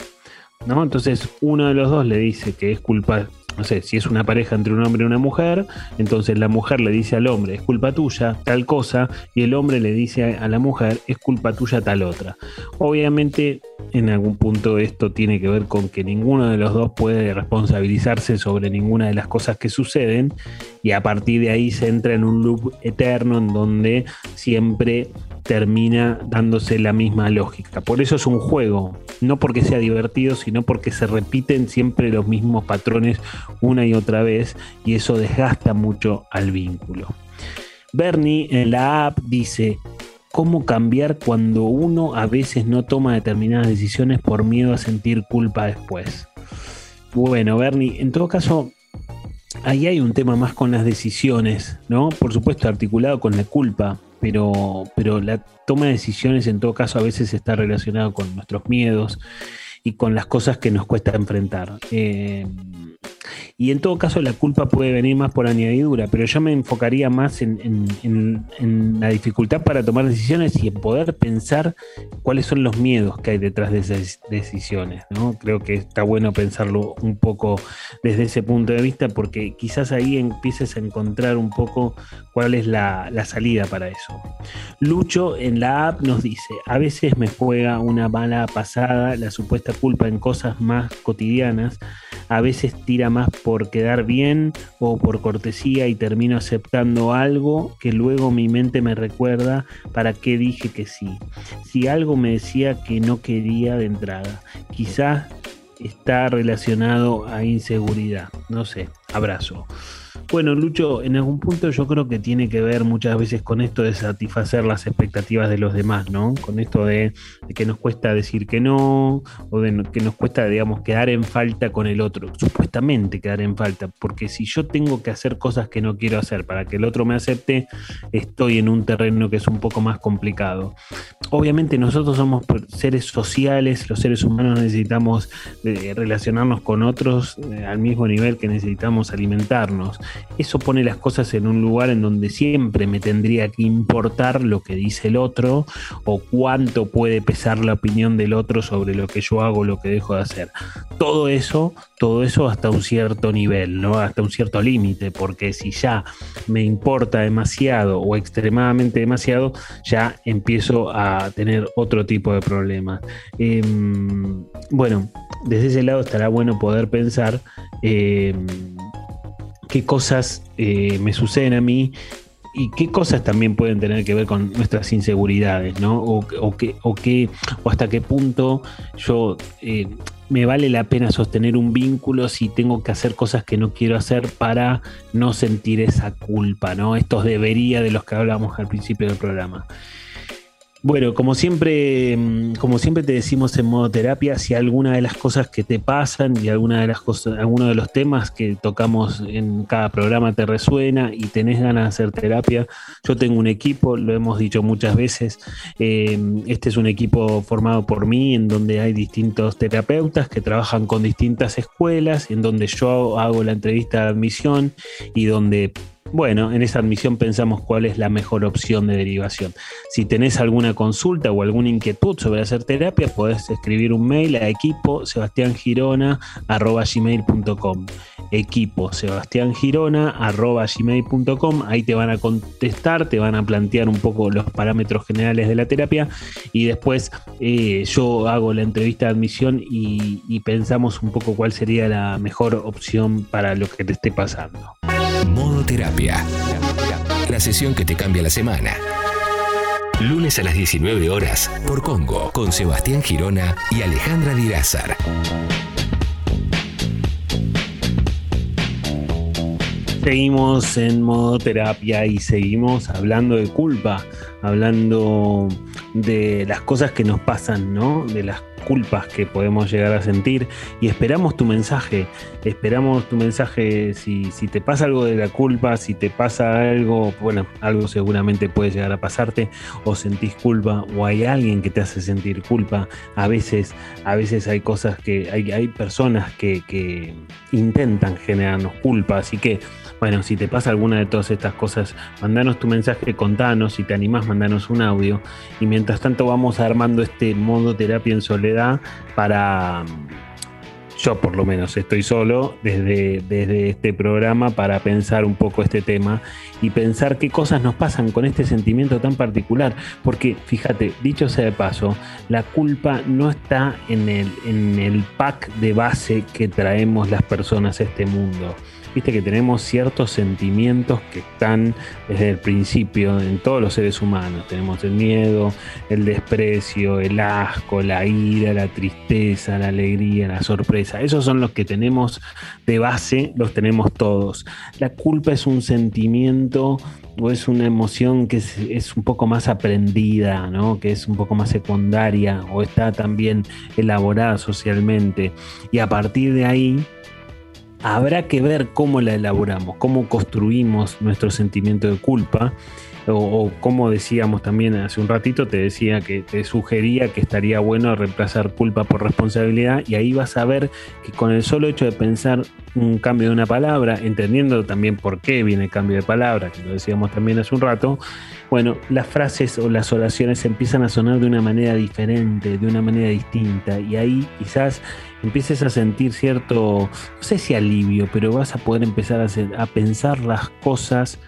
¿No? Entonces uno de los dos le dice que es culpa, no sé, si es una pareja entre un hombre y una mujer, entonces la mujer le dice al hombre, es culpa tuya, tal cosa, y el hombre le dice a la mujer, es culpa tuya, tal otra. Obviamente, en algún punto esto tiene que ver con que ninguno de los dos puede responsabilizarse sobre ninguna de las cosas que suceden, y a partir de ahí se entra en un loop eterno en donde siempre termina dándose la misma lógica. Por eso es un juego, no porque sea divertido, sino porque se repiten siempre los mismos patrones una y otra vez y eso desgasta mucho al vínculo. Bernie en la app dice, ¿cómo cambiar cuando uno a veces no toma determinadas decisiones por miedo a sentir culpa después? Bueno, Bernie, en todo caso, ahí hay un tema más con las decisiones, ¿no? Por supuesto, articulado con la culpa, pero, pero la toma de decisiones en todo caso a veces está relacionado con nuestros miedos y con las cosas que nos cuesta enfrentar. Eh, Y en todo caso la culpa puede venir más por añadidura, pero yo me enfocaría más en, la dificultad para tomar decisiones y en poder pensar cuáles son los miedos que hay detrás de esas decisiones. ¿no? Creo que está bueno pensarlo un poco desde ese punto de vista porque quizás ahí empieces a encontrar un poco cuál es la, la salida para eso. Lucho en la app nos dice, a veces me juega una mala pasada la supuesta culpa en cosas más cotidianas, a veces tira más por quedar bien o por cortesía y termino aceptando algo que luego mi mente me recuerda para qué dije que sí. Si algo me decía que no quería de entrada, quizás está relacionado a inseguridad. No sé, abrazo. Bueno, Lucho, en algún punto yo creo que tiene que ver muchas veces con esto de satisfacer las expectativas de los demás, ¿no? Con esto de, que nos cuesta decir que no, o de que nos cuesta, digamos, quedar en falta con el otro, supuestamente quedar en falta, porque si yo tengo que hacer cosas que no quiero hacer para que el otro me acepte, estoy en un terreno que es un poco más complicado. Obviamente nosotros somos seres sociales, los seres humanos necesitamos eh, relacionarnos con otros eh, al mismo nivel que necesitamos alimentarnos eso pone las cosas en un lugar en donde siempre me tendría que importar lo que dice el otro o cuánto puede pesar la opinión del otro sobre lo que yo hago, lo que dejo de hacer. Todo eso, todo eso hasta un cierto nivel, ¿no? Hasta un cierto límite, porque si ya me importa demasiado o extremadamente demasiado, ya empiezo a tener otro tipo de problemas. Em, bueno, desde ese lado estará bueno poder pensar em, qué cosas eh, me suceden a mí y qué cosas también pueden tener que ver con nuestras inseguridades, ¿no? O, o, o, o hasta qué punto yo eh, me vale la pena sostener un vínculo si tengo que hacer cosas que no quiero hacer para no sentir esa culpa, ¿no? Estos debería de los que hablamos al principio del programa. Bueno, como siempre, mm, como siempre te decimos en modo terapia, si alguna de las cosas que te pasan y alguna de las cosas, alguno de los temas que tocamos en cada programa te resuena y tenés ganas de hacer terapia, yo tengo un equipo, lo hemos dicho muchas veces. Eh, este es un equipo formado por mí, en donde hay distintos terapeutas que trabajan con distintas escuelas, en donde yo hago la entrevista de admisión y donde bueno, en esa admisión pensamos cuál es la mejor opción de derivación. Si tenés alguna consulta o alguna inquietud sobre hacer terapia, podés escribir un mail a equipo sebastiangirona.gmail.com equipo Ahí te van a contestar, te van a plantear un poco los parámetros generales de la terapia y después eh, yo hago la entrevista de admisión y, y pensamos un poco cuál sería la mejor opción para lo que te esté pasando. Modo Terapia. La sesión que te cambia la semana. Lunes a las 19 horas por Congo con Sebastián Girona y Alejandra Dirázar. Seguimos en modo terapia y seguimos hablando de culpa, hablando de las cosas que nos pasan, ¿no? De las culpas que podemos llegar a sentir y esperamos tu mensaje, esperamos tu mensaje. Si, si te pasa algo de la culpa, si te pasa algo, bueno, algo seguramente puede llegar a pasarte o sentís culpa o hay alguien que te hace sentir culpa, a veces, a veces hay cosas que, hay, hay personas que, que intentan generarnos culpa, así que bueno, si te pasa alguna de todas estas cosas, mandanos tu mensaje, contanos, si te animás, mandanos un audio. Y mientras tanto vamos armando este modo terapia en soledad para, yo por lo menos estoy solo desde, desde este programa para pensar un poco este tema y pensar qué cosas nos pasan con este sentimiento tan particular. Porque fíjate, dicho sea de paso, la culpa no está en el, en el pack de base que traemos las personas a este mundo viste que tenemos ciertos sentimientos que están desde el principio en todos los seres humanos. Tenemos el miedo, el desprecio, el asco, la ira, la tristeza, la alegría, la sorpresa. Esos son los que tenemos de base, los tenemos todos. La culpa es un sentimiento o es una emoción que es, un poco más aprendida, ¿no? que es un poco más secundaria o está también elaborada socialmente. Y a partir de ahí habrá que ver cómo la elaboramos, cómo construimos nuestro sentimiento de culpa o, como decíamos también hace un ratito, te decía que te sugería que estaría bueno reemplazar culpa por responsabilidad y ahí vas a ver que con el solo hecho de pensar un cambio de una palabra, entendiendo también por qué viene el cambio de palabra, que lo decíamos también hace un rato, bueno, las frases o las oraciones empiezan a sonar de una manera diferente, de una manera distinta, y ahí quizás empieces a sentir cierto, no sé si alivio, pero vas a poder empezar a, pensar las cosas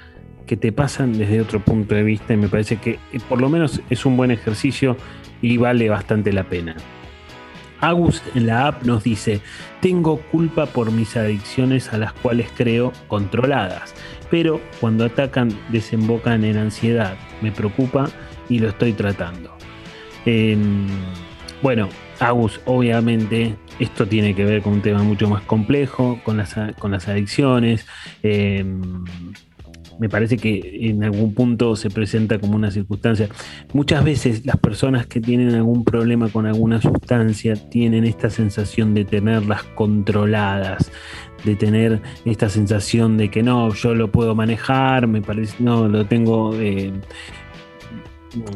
que te pasan desde otro punto de vista y me parece que eh, por lo menos es un buen ejercicio y vale bastante la pena. Agus en la app nos dice, tengo culpa por mis adicciones a las cuales creo controladas, pero cuando atacan desembocan en ansiedad, me preocupa y lo estoy tratando. Em, bueno, Agus, obviamente esto tiene que ver con un tema mucho más complejo, con las, con las adicciones. Em, me parece que en algún punto se presenta como una circunstancia. Muchas veces las personas que tienen algún problema con alguna sustancia tienen esta sensación de tenerlas controladas, de tener esta sensación de que no, yo lo puedo manejar, me parece, no, lo tengo... Eh,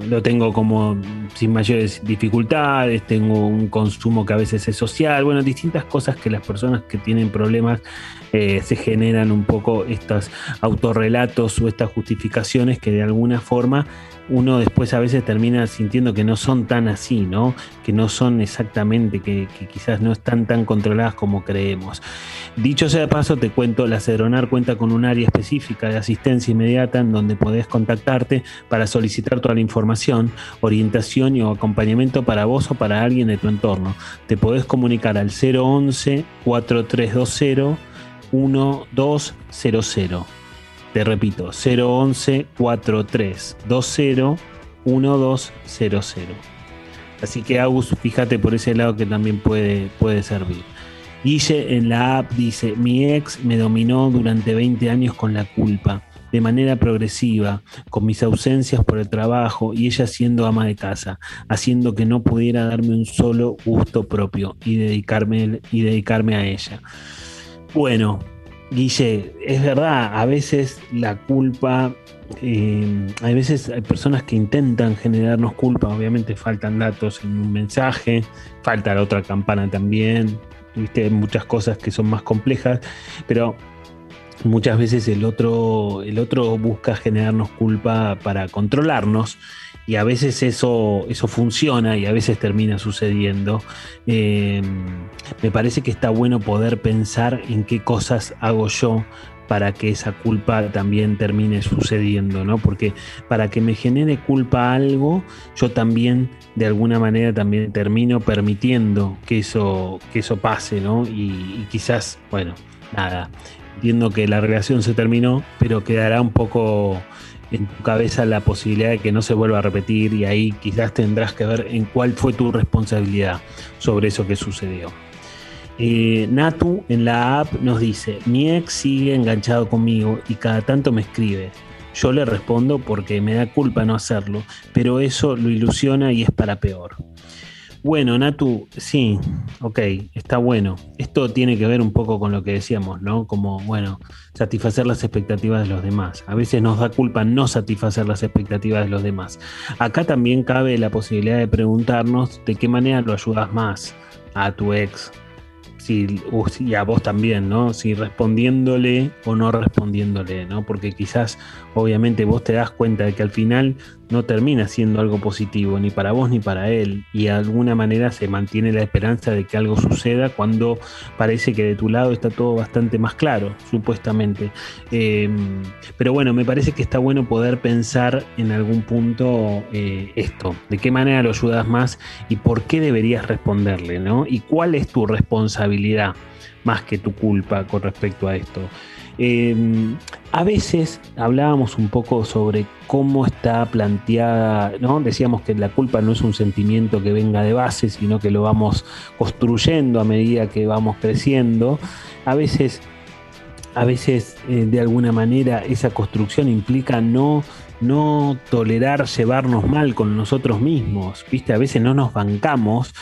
lo tengo como sin mayores dificultades, tengo un consumo que a veces es social, bueno, distintas cosas que las personas que tienen problemas eh, se generan un poco estos autorrelatos o estas justificaciones que de alguna forma uno después a veces termina sintiendo que no son tan así, ¿no? Que no son exactamente, que, quizás no están tan controladas como creemos. Dicho sea de paso, te cuento, la Cedronar cuenta con un área específica de asistencia inmediata en donde podés contactarte para solicitar toda la información, orientación y acompañamiento para vos o para alguien de tu entorno. Te podés comunicar al 011 4320 1200 te repito, 011 4320 1200. Así que Agus, fíjate por ese lado que también puede, puede servir. Guille en la app dice, mi ex me dominó durante 20 años con la culpa, de manera progresiva, con mis ausencias por el trabajo y ella siendo ama de casa, haciendo que no pudiera darme un solo gusto propio y dedicarme, y dedicarme a ella. Bueno, Guille, es verdad, a veces la culpa, eh, hay veces hay personas que intentan generarnos culpa, obviamente faltan datos en un mensaje, falta la otra campana también, ¿viste? muchas cosas que son más complejas, pero muchas veces el otro, el otro busca generarnos culpa para controlarnos y a veces eso, eso funciona y a veces termina sucediendo. Em, me parece que está bueno poder pensar en qué cosas hago yo para que esa culpa también termine sucediendo, ¿no? Porque para que me genere culpa algo, yo también de alguna manera también termino permitiendo que eso, que eso pase, ¿no? y quizás, bueno, nada, entiendo que la relación se terminó, pero quedará un poco en tu cabeza la posibilidad de que no se vuelva a repetir y ahí quizás tendrás que ver en cuál fue tu responsabilidad sobre eso que sucedió. Eh, Natu en la app nos dice, mi ex sigue enganchado conmigo y cada tanto me escribe. Yo le respondo porque me da culpa no hacerlo, pero eso lo ilusiona y es para peor. Bueno, Natu, sí, ok, está bueno. Esto tiene que ver un poco con lo que decíamos, ¿no? Como, bueno, satisfacer las expectativas de los demás. A veces nos da culpa no satisfacer las expectativas de los demás. Acá también cabe la posibilidad de preguntarnos de qué manera lo ayudas más a tu ex, si, y a vos también, ¿no? Si respondiéndole o no respondiéndole, ¿no? Porque quizás, obviamente, vos te das cuenta de que al final no termina siendo algo positivo, ni para vos ni para él, y de alguna manera se mantiene la esperanza de que algo suceda cuando parece que de tu lado está todo bastante más claro, supuestamente. Em, pero bueno, me parece que está bueno poder pensar en algún punto eh, esto, de qué manera lo ayudas más y por qué deberías responderle, ¿no? Y cuál es tu responsabilidad más que tu culpa con respecto a esto. Em, a veces hablábamos un poco sobre cómo está planteada, ¿no? Decíamos que la culpa no es un sentimiento que venga de base, sino que lo vamos construyendo a medida que vamos creciendo. A veces, a veces eh, de alguna manera esa construcción implica no, no tolerar llevarnos mal con nosotros mismos, ¿viste? A veces no nos bancamos.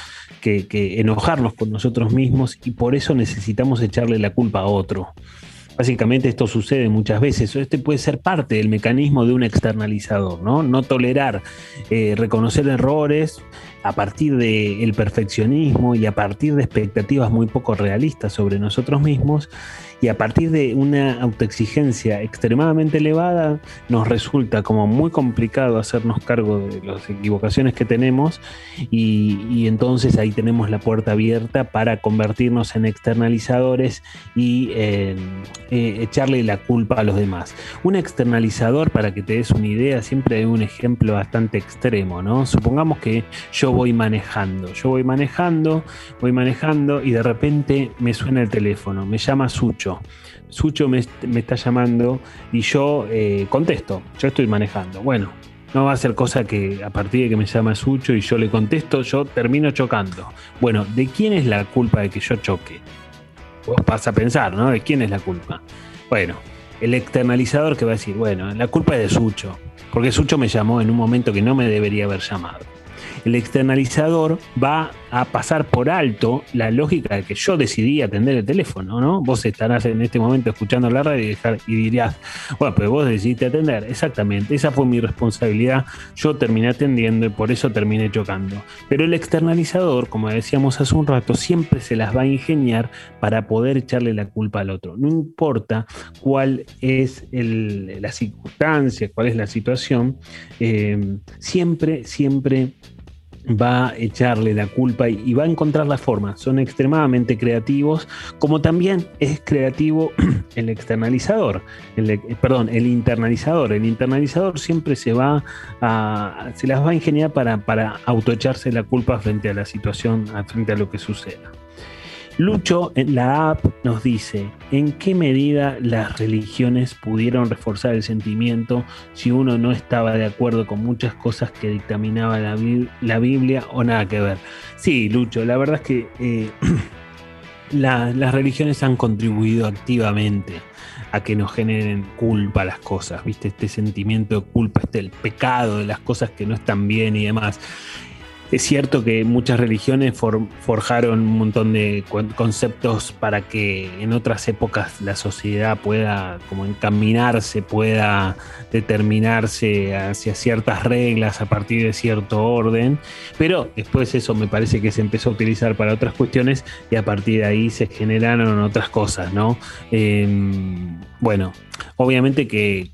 que enojarnos con nosotros mismos y por eso necesitamos echarle la culpa a otro Básicamente esto sucede muchas veces. Este puede ser parte del mecanismo de un externalizador, ¿no? No tolerar, eh, reconocer errores a partir del perfeccionismo y a partir de expectativas muy poco realistas sobre nosotros mismos y a partir de una autoexigencia extremadamente elevada nos resulta como muy complicado hacernos cargo de las equivocaciones que tenemos y, entonces ahí tenemos la puerta abierta para convertirnos en externalizadores y eh, echarle la culpa a los demás. Un externalizador, para que te des una idea, siempre hay un ejemplo bastante extremo, ¿no? Supongamos que yo voy manejando, yo voy manejando, voy manejando y de repente me suena el teléfono, me llama Sucho Sucho. me, está llamando y yo eh, contesto, yo estoy manejando. Bueno, no va a ser cosa que a partir de que me llama Sucho y yo le contesto, yo termino chocando. Bueno, ¿de quién es la culpa de que yo choque? Vos vas a pensar, ¿no? ¿De quién es la culpa? Bueno, el externalizador que va a decir, bueno, la culpa es de Sucho, porque Sucho me llamó en un momento que no me debería haber llamado el externalizador va a pasar por alto la lógica de que yo decidí atender el teléfono, ¿no? Vos estarás en este momento escuchando la radio y, dirías, bueno, pero vos decidiste atender. Exactamente, esa fue mi responsabilidad. Yo terminé atendiendo y por eso terminé chocando. Pero el externalizador, como decíamos hace un rato, siempre se las va a ingeniar para poder echarle la culpa al otro. No importa cuál es la circunstancia, cuál es la situación, eh, siempre, siempre va a echarle la culpa y, va a encontrar la forma. Son extremadamente creativos, como también es creativo <clears throat> el externalizador, el, perdón, el internalizador. El internalizador siempre se va a, se las va a ingeniar para, para autoecharse la culpa frente a la situación, frente a lo que suceda. Lucho en la app nos dice en qué medida las religiones pudieron reforzar el sentimiento si uno no estaba de acuerdo con muchas cosas que dictaminaba la, Biblia o nada que ver. Sí, Lucho, la verdad es que eh, <clears throat> las religiones han contribuido activamente a que nos generen culpa las cosas, ¿viste? Este sentimiento de culpa, este el pecado de las cosas que no están bien y demás. Es cierto que muchas religiones forjaron un montón de conceptos para que en otras épocas la sociedad pueda como encaminarse, pueda determinarse hacia ciertas reglas a partir de cierto orden, pero después eso me parece que se empezó a utilizar para otras cuestiones y a partir de ahí se generaron otras cosas, ¿no? Em, bueno, obviamente que,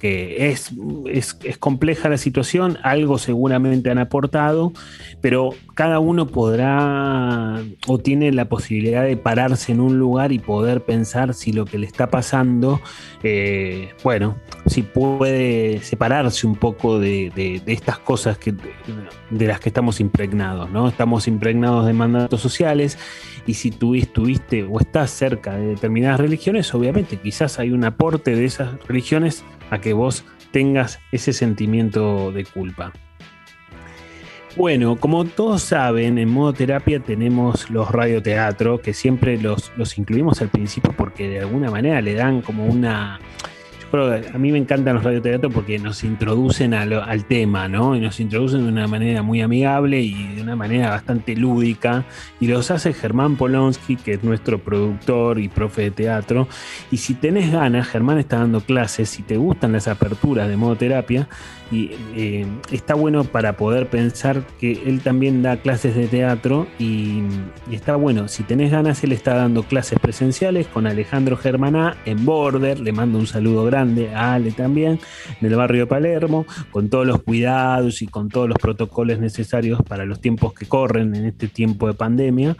es, es, compleja la situación, algo seguramente han aportado, pero cada uno podrá o tiene la posibilidad de pararse en un lugar y poder pensar si lo que le está pasando, eh, bueno, si puede separarse un poco de, estas cosas que, de las que estamos impregnados, ¿no? Estamos impregnados de mandatos sociales y si tú estuviste o estás cerca de determinadas religiones, obviamente quizás hay un aporte de esas religiones a que vos tengas ese sentimiento de culpa. Bueno, como todos saben, en modo terapia tenemos los radioteatros, que siempre los, los incluimos al principio porque de alguna manera le dan como una a mí me encantan los radioteatros porque nos introducen al tema, ¿no? Y nos introducen de una manera muy amigable y de una manera bastante lúdica. Y los hace Germán Polonsky, que es nuestro productor y profe de teatro. Y si tenés ganas, Germán está dando clases, si te gustan las aperturas de modo terapia, y eh, está bueno para poder pensar que él también da clases de teatro y, está bueno, si tenés ganas, él está dando clases presenciales con Alejandro Germaná en Border, le mando un saludo grande a Ale también, en el barrio de Palermo, con todos los cuidados y con todos los protocolos necesarios para los tiempos que corren en este tiempo de pandemia.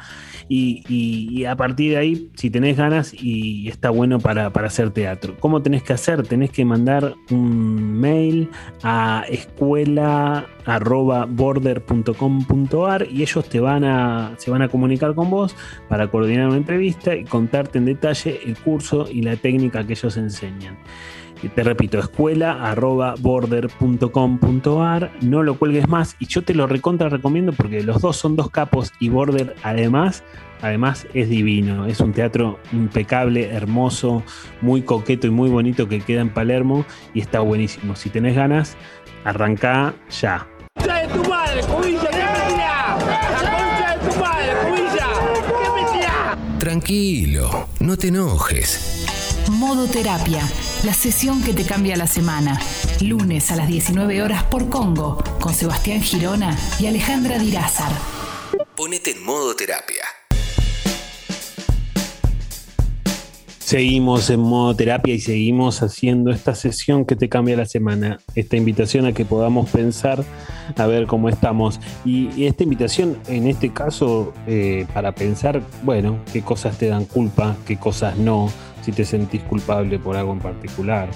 Y, a partir de ahí, si tenés ganas y está bueno para, hacer teatro. ¿Cómo tenés que hacer? Tenés que mandar un mail a escuela.border.com.ar y ellos te van a, se van a comunicar con vos para coordinar una entrevista y contarte en detalle el curso y la técnica que ellos enseñan. Te repito, escuela.border.com.ar, no lo cuelgues más y yo te lo recontra recomiendo porque los dos son dos capos y Border además Además es divino, es un teatro impecable, hermoso, muy coqueto y muy bonito que queda en Palermo y está buenísimo. Si tenés ganas, arranca ya. Tranquilo, no te enojes. Modo Terapia, la sesión que te cambia la semana. Lunes a las 19 horas por Congo, con Sebastián Girona y Alejandra Dirázar. Ponete en modo terapia. Seguimos en modo terapia y seguimos haciendo esta sesión que te cambia la semana, esta invitación a que podamos pensar a ver cómo estamos. Y, esta invitación, en este caso, eh, para pensar, bueno, qué cosas te dan culpa, qué cosas no, si te sentís culpable por algo en particular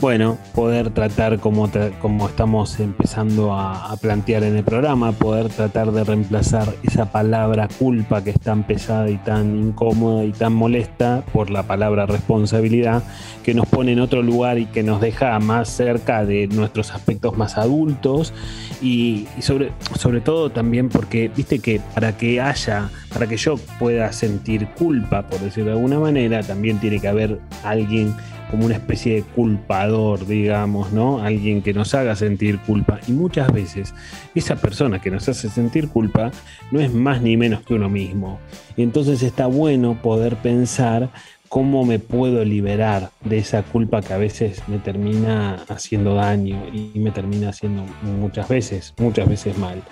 bueno, poder tratar como, como estamos empezando a, plantear en el programa, poder tratar de reemplazar esa palabra culpa que es tan pesada y tan incómoda y tan molesta por la palabra responsabilidad, que nos pone en otro lugar y que nos deja más cerca de nuestros aspectos más adultos y, sobre, sobre todo también porque, viste que para que haya, para que yo pueda sentir culpa, por decirlo de alguna manera, también tiene que haber alguien como una especie de culpador, digamos, ¿no? Alguien que nos haga sentir culpa. Y muchas veces esa persona que nos hace sentir culpa no es más ni menos que uno mismo. Y entonces está bueno poder pensar cómo me puedo liberar de esa culpa que a veces me termina haciendo daño y me termina haciendo muchas veces, muchas veces mal.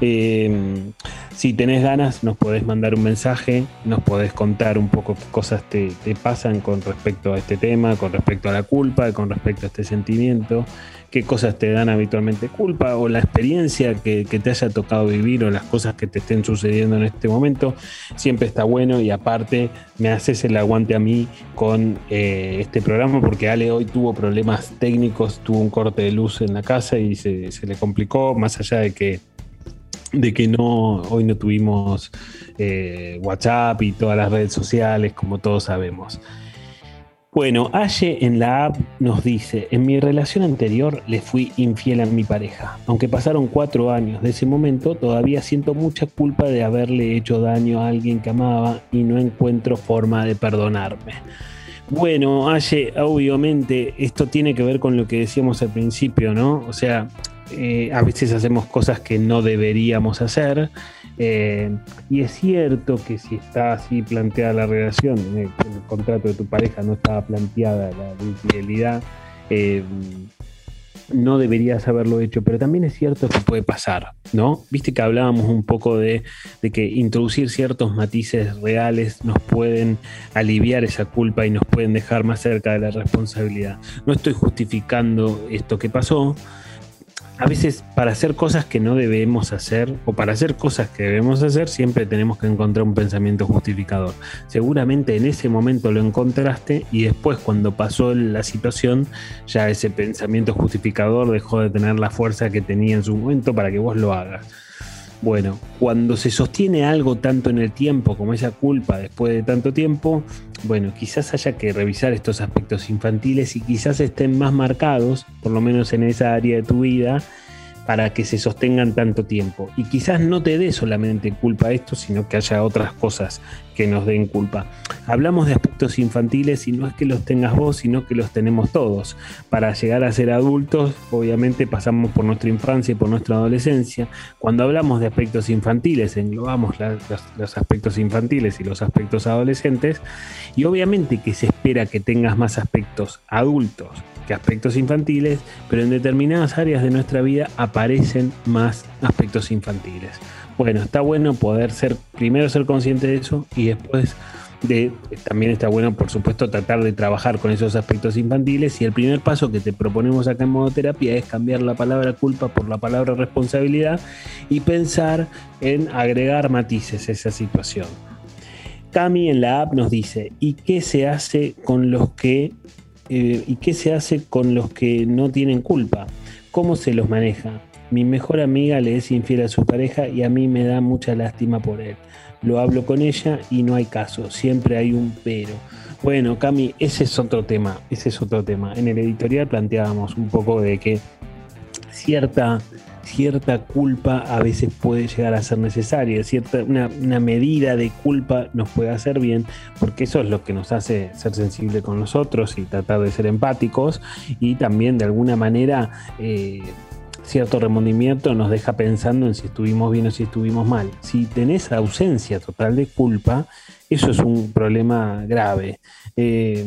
Eh, si tenés ganas, nos podés mandar un mensaje, nos podés contar un poco qué cosas te, pasan con respecto a este tema, con respecto a la culpa, con respecto a este sentimiento, qué cosas te dan habitualmente culpa o la experiencia que, te haya tocado vivir o las cosas que te estén sucediendo en este momento. Siempre está bueno y aparte me haces el aguante a mí con eh, este programa porque Ale hoy tuvo problemas técnicos, tuvo un corte de luz en la casa y se le complicó, más allá de que de que no, hoy no tuvimos eh, WhatsApp y todas las redes sociales, como todos sabemos. Bueno, Aye en la app nos dice, en mi relación anterior le fui infiel a mi pareja. Aunque pasaron cuatro años de ese momento, todavía siento mucha culpa de haberle hecho daño a alguien que amaba y no encuentro forma de perdonarme. Bueno, Aye, obviamente esto tiene que ver con lo que decíamos al principio, ¿no? O sea, eh, a veces hacemos cosas que no deberíamos hacer. Eh, y es cierto que si está así planteada la relación, en el, contrato de tu pareja no estaba planteada la infidelidad, eh, no deberías haberlo hecho, pero también es cierto que puede pasar, ¿no? Viste que hablábamos un poco de, que introducir ciertos matices reales nos pueden aliviar esa culpa y nos pueden dejar más cerca de la responsabilidad. No estoy justificando esto que pasó, a veces para hacer cosas que no debemos hacer o para hacer cosas que debemos hacer siempre tenemos que encontrar un pensamiento justificador. Seguramente en ese momento lo encontraste y después cuando pasó la situación ya ese pensamiento justificador dejó de tener la fuerza que tenía en su momento para que vos lo hagas. Bueno, cuando se sostiene algo tanto en el tiempo como esa culpa después de tanto tiempo, bueno, quizás haya que revisar estos aspectos infantiles y quizás estén más marcados, por lo menos en esa área de tu vida, para que se sostengan tanto tiempo. Y quizás no te dé solamente culpa esto, sino que haya otras cosas que nos den culpa. Hablamos de aspectos infantiles y no es que los tengas vos, sino que los tenemos todos. Para llegar a ser adultos, obviamente pasamos por nuestra infancia y por nuestra adolescencia. Cuando hablamos de aspectos infantiles, englobamos los aspectos infantiles y los aspectos adolescentes. Y obviamente que se espera que tengas más aspectos adultos que aspectos infantiles, pero en determinadas áreas de nuestra vida aparecen más aspectos infantiles. Bueno, está bueno poder ser, primero ser consciente de eso y después de, también está bueno, por supuesto, tratar de trabajar con esos aspectos infantiles. Y el primer paso que te proponemos acá en modoterapia es cambiar la palabra culpa por la palabra responsabilidad y pensar en agregar matices a esa situación. Cami en la app nos dice, ¿y qué se hace con los que eh, ¿Y qué se hace con los que no tienen culpa? ¿Cómo se los maneja? Mi mejor amiga le es infiel a su pareja y a mí me da mucha lástima por él. Lo hablo con ella y no hay caso, siempre hay un pero. Bueno, Cami, ese es otro tema, ese es otro tema. En el editorial planteábamos un poco de que cierta cierta culpa a veces puede llegar a ser necesaria, cierta, una, medida de culpa nos puede hacer bien, porque eso es lo que nos hace ser sensible con los otros y tratar de ser empáticos y también de alguna manera eh, cierto remordimiento nos deja pensando en si estuvimos bien o si estuvimos mal. Si tenés ausencia total de culpa, eso es un problema grave. Eh,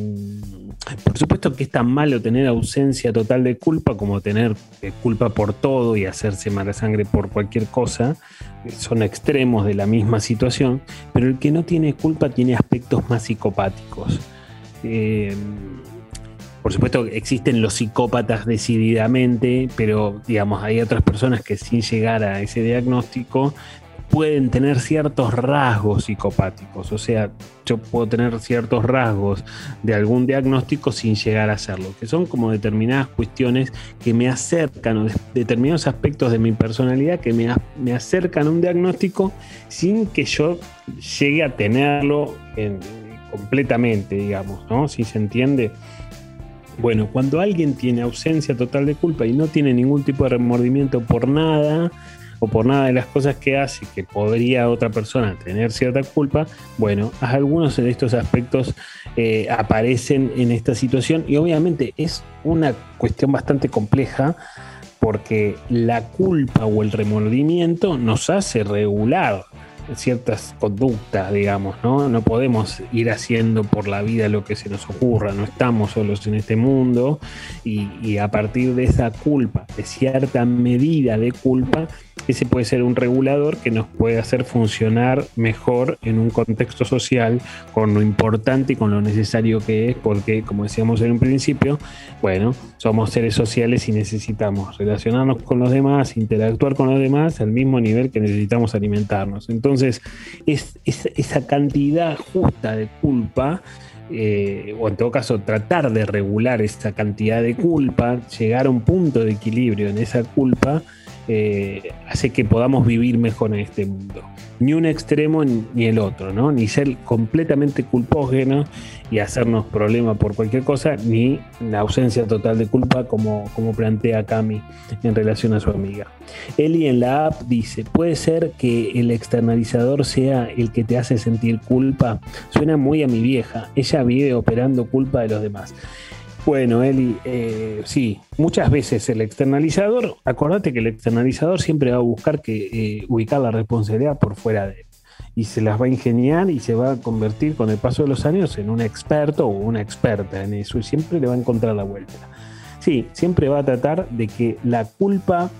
por supuesto que es tan malo tener ausencia total de culpa como tener eh, culpa por todo y hacerse mala sangre por cualquier cosa. Son extremos de la misma situación, pero el que no tiene culpa tiene aspectos más psicopáticos. Eh, por supuesto existen los psicópatas decididamente, pero digamos, hay otras personas que sin llegar a ese diagnóstico pueden tener ciertos rasgos psicopáticos. O sea, yo puedo tener ciertos rasgos de algún diagnóstico sin llegar a hacerlo, que son como determinadas cuestiones que me acercan, o determinados aspectos de mi personalidad que me, me acercan a un diagnóstico sin que yo llegue a tenerlo completamente, digamos, ¿no? Si se entiende. Bueno, cuando alguien tiene ausencia total de culpa y no tiene ningún tipo de remordimiento por nada, o por nada de las cosas que hace que podría otra persona tener cierta culpa, bueno, algunos de estos aspectos eh, aparecen en esta situación y obviamente es una cuestión bastante compleja porque la culpa o el remordimiento nos hace regular ciertas conductas, digamos, ¿no? No podemos ir haciendo por la vida lo que se nos ocurra, no estamos solos en este mundo y, y a partir de esa culpa, de cierta medida de culpa, ese puede ser un regulador que nos puede hacer funcionar mejor en un contexto social con lo importante y con lo necesario que es, porque como decíamos en un principio, bueno, somos seres sociales y necesitamos relacionarnos con los demás, interactuar con los demás al mismo nivel que necesitamos alimentarnos. Entonces, es, esa cantidad justa de culpa, eh, o en todo caso tratar de regular esa cantidad de culpa, llegar a un punto de equilibrio en esa culpa, eh, hace que podamos vivir mejor en este mundo. Ni un extremo ni el otro, ¿no? Ni ser completamente culpógeno y hacernos problema por cualquier cosa, ni la ausencia total de culpa como, como plantea Cami en relación a su amiga. Eli en la app dice, puede ser que el externalizador sea el que te hace sentir culpa. Suena muy a mi vieja. Ella vive operando culpa de los demás. Bueno, Eli, eh, sí, muchas veces el externalizador, acordate que el externalizador siempre va a buscar que eh, ubicar la responsabilidad por fuera de él y se las va a ingeniar y se va a convertir con el paso de los años en un experto o una experta en eso y siempre le va a encontrar la vuelta. Sí, siempre va a tratar de que la culpa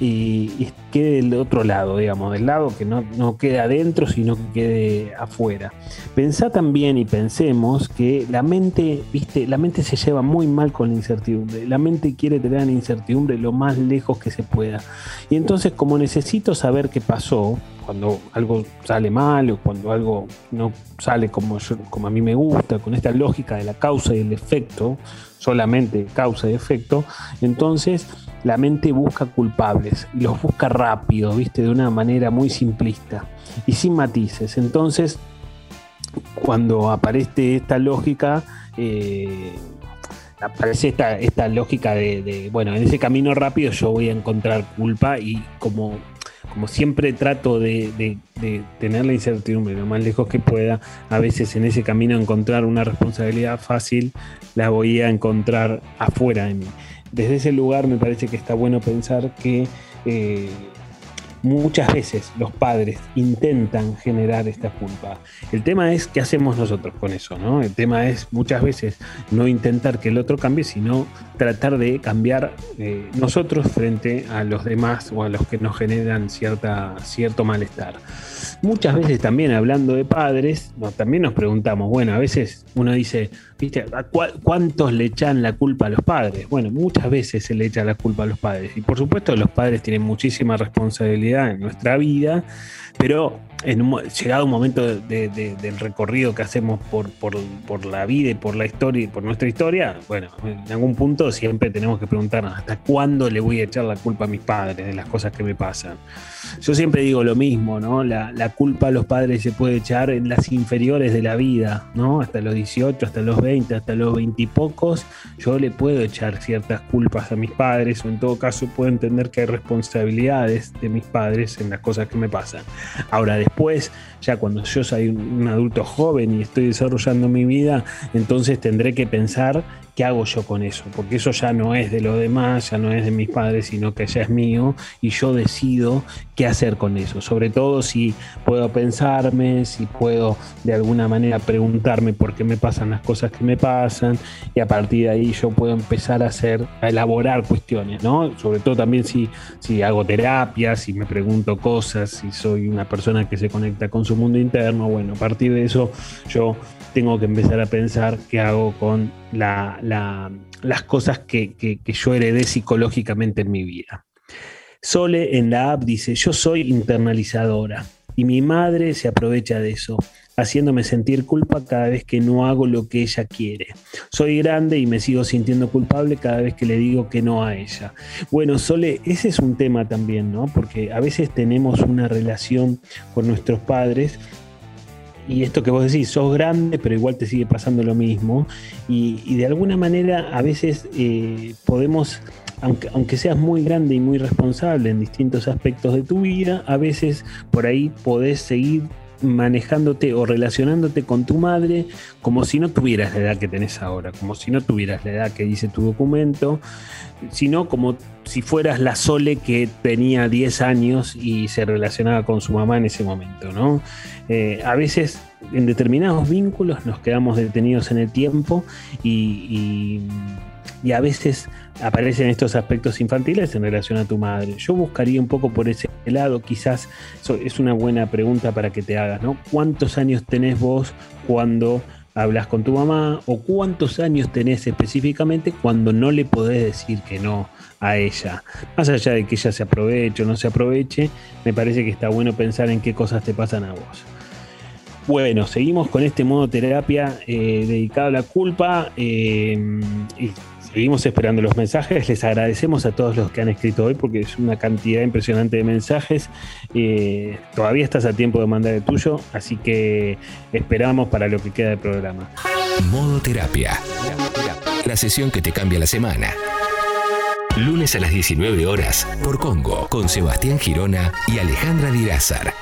y, quede del otro lado, digamos, del lado que no, no quede adentro, sino que quede afuera. Pensá también y pensemos que la mente, viste, la mente se lleva muy mal con la incertidumbre. La mente quiere tener la incertidumbre lo más lejos que se pueda. Y entonces, como necesito saber qué pasó, cuando algo sale mal o cuando algo no sale como, como a mí me gusta, con esta lógica de la causa y el efecto, solamente causa y efecto, entonces la mente busca culpables y los busca rápido, ¿viste? De una manera muy simplista y sin matices. Entonces, cuando aparece esta lógica, eh, aparece esta, lógica de, bueno, en ese camino rápido yo voy a encontrar culpa y como, como siempre trato de, de, tener la incertidumbre lo más lejos que pueda, a veces en ese camino encontrar una responsabilidad fácil, la voy a encontrar afuera de mí desde ese lugar me parece que está bueno pensar que eh, muchas veces los padres intentan generar esta culpa. El tema es qué hacemos nosotros con eso, ¿no? El tema es muchas veces no intentar que el otro cambie, sino tratar de cambiar eh, nosotros frente a los demás o a los que nos generan cierta, cierto malestar. Muchas veces también hablando de padres, también nos preguntamos, bueno, a veces uno dice, ¿viste? ¿Cuántos le echan la culpa a los padres? Bueno, muchas veces se le echa la culpa a los padres. Y por supuesto los padres tienen muchísima responsabilidad en nuestra vida, pero en llegado un momento del recorrido que hacemos por, la vida y por la historia por nuestra historia, bueno, en algún punto siempre tenemos que preguntarnos hasta cuándo le voy a echar la culpa a mis padres de las cosas que me pasan. Yo siempre digo lo mismo, ¿no? La, culpa a los padres se puede echar en las inferiores de la vida, ¿no? Hasta los 18, hasta los 20, hasta los 20 y pocos, yo le puedo echar ciertas culpas a mis padres, o en todo caso puedo entender que hay responsabilidades de mis padres en las cosas que me pasan. Ahora, después, ya cuando yo soy un adulto joven y estoy desarrollando mi vida, entonces tendré que pensar ¿qué hago yo con eso? Porque eso ya no es de los demás, ya no es de mis padres, sino que ya es mío y yo decido qué hacer con eso. Sobre todo si puedo pensarme, si puedo de alguna manera preguntarme por qué me pasan las cosas que me pasan y a partir de ahí yo puedo empezar a hacer, a elaborar cuestiones, ¿no? Sobre todo también si, si hago terapia, si me pregunto cosas, si soy una persona que se conecta con su mundo interno, bueno, a partir de eso yo tengo que empezar a pensar qué hago con las cosas que, que yo heredé psicológicamente en mi vida. Sole en la app dice, yo soy internalizadora y mi madre se aprovecha de eso, haciéndome sentir culpa cada vez que no hago lo que ella quiere. Soy grande y me sigo sintiendo culpable cada vez que le digo que no a ella. Bueno, Sole, ese es un tema también, ¿no? Porque a veces tenemos una relación con nuestros padres y esto que vos decís, sos grande, pero igual te sigue pasando lo mismo. Y, de alguna manera a veces eh, podemos, aunque, aunque seas muy grande y muy responsable en distintos aspectos de tu vida, a veces por ahí podés seguir manejándote o relacionándote con tu madre como si no tuvieras la edad que tenés ahora, como si no tuvieras la edad que dice tu documento, sino como si fueras la Sole que tenía 10 años y se relacionaba con su mamá en ese momento, ¿no? Eh, a veces en determinados vínculos nos quedamos detenidos en el tiempo y y a veces aparecen estos aspectos infantiles en relación a tu madre. Yo buscaría un poco por ese lado, quizás es una buena pregunta para que te hagas, ¿no? ¿Cuántos años tenés vos cuando hablas con tu mamá o cuántos años tenés específicamente cuando no le podés decir que no a ella. Más allá de que ella se aproveche o no se aproveche, me parece que está bueno pensar en qué cosas te pasan a vos. Bueno, seguimos con este modo terapia eh, dedicado a la culpa eh, Seguimos esperando los mensajes. Les agradecemos a todos los que han escrito hoy porque es una cantidad impresionante de mensajes. Eh, todavía estás a tiempo de mandar el tuyo, así que esperamos para lo que queda del programa. Modo terapia. La sesión que te cambia la semana. Lunes a las 19 horas por Congo con Sebastián Girona y Alejandra Dirázar.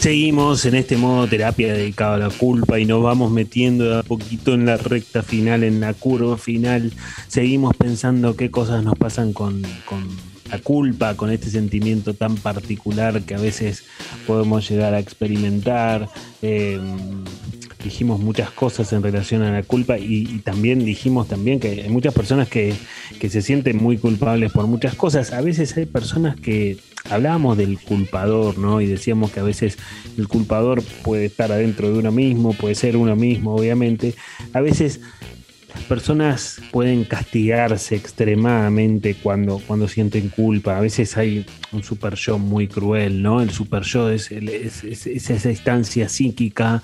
Seguimos en este modo terapia dedicado a la culpa y nos vamos metiendo de a poquito en la recta final, en la curva final. Seguimos pensando qué cosas nos pasan con, la culpa, con este sentimiento tan particular que a veces podemos llegar a experimentar. Eh, dijimos muchas cosas en relación a la culpa y, también dijimos también que hay muchas personas que, se sienten muy culpables por muchas cosas. A veces hay personas que hablábamos del culpador, ¿no? Y decíamos que a veces el culpador puede estar adentro de uno mismo, puede ser uno mismo, obviamente. A veces las personas pueden castigarse extremadamente cuando, cuando sienten culpa. A veces hay un super yo muy cruel, ¿no? El super yo es, es esa instancia psíquica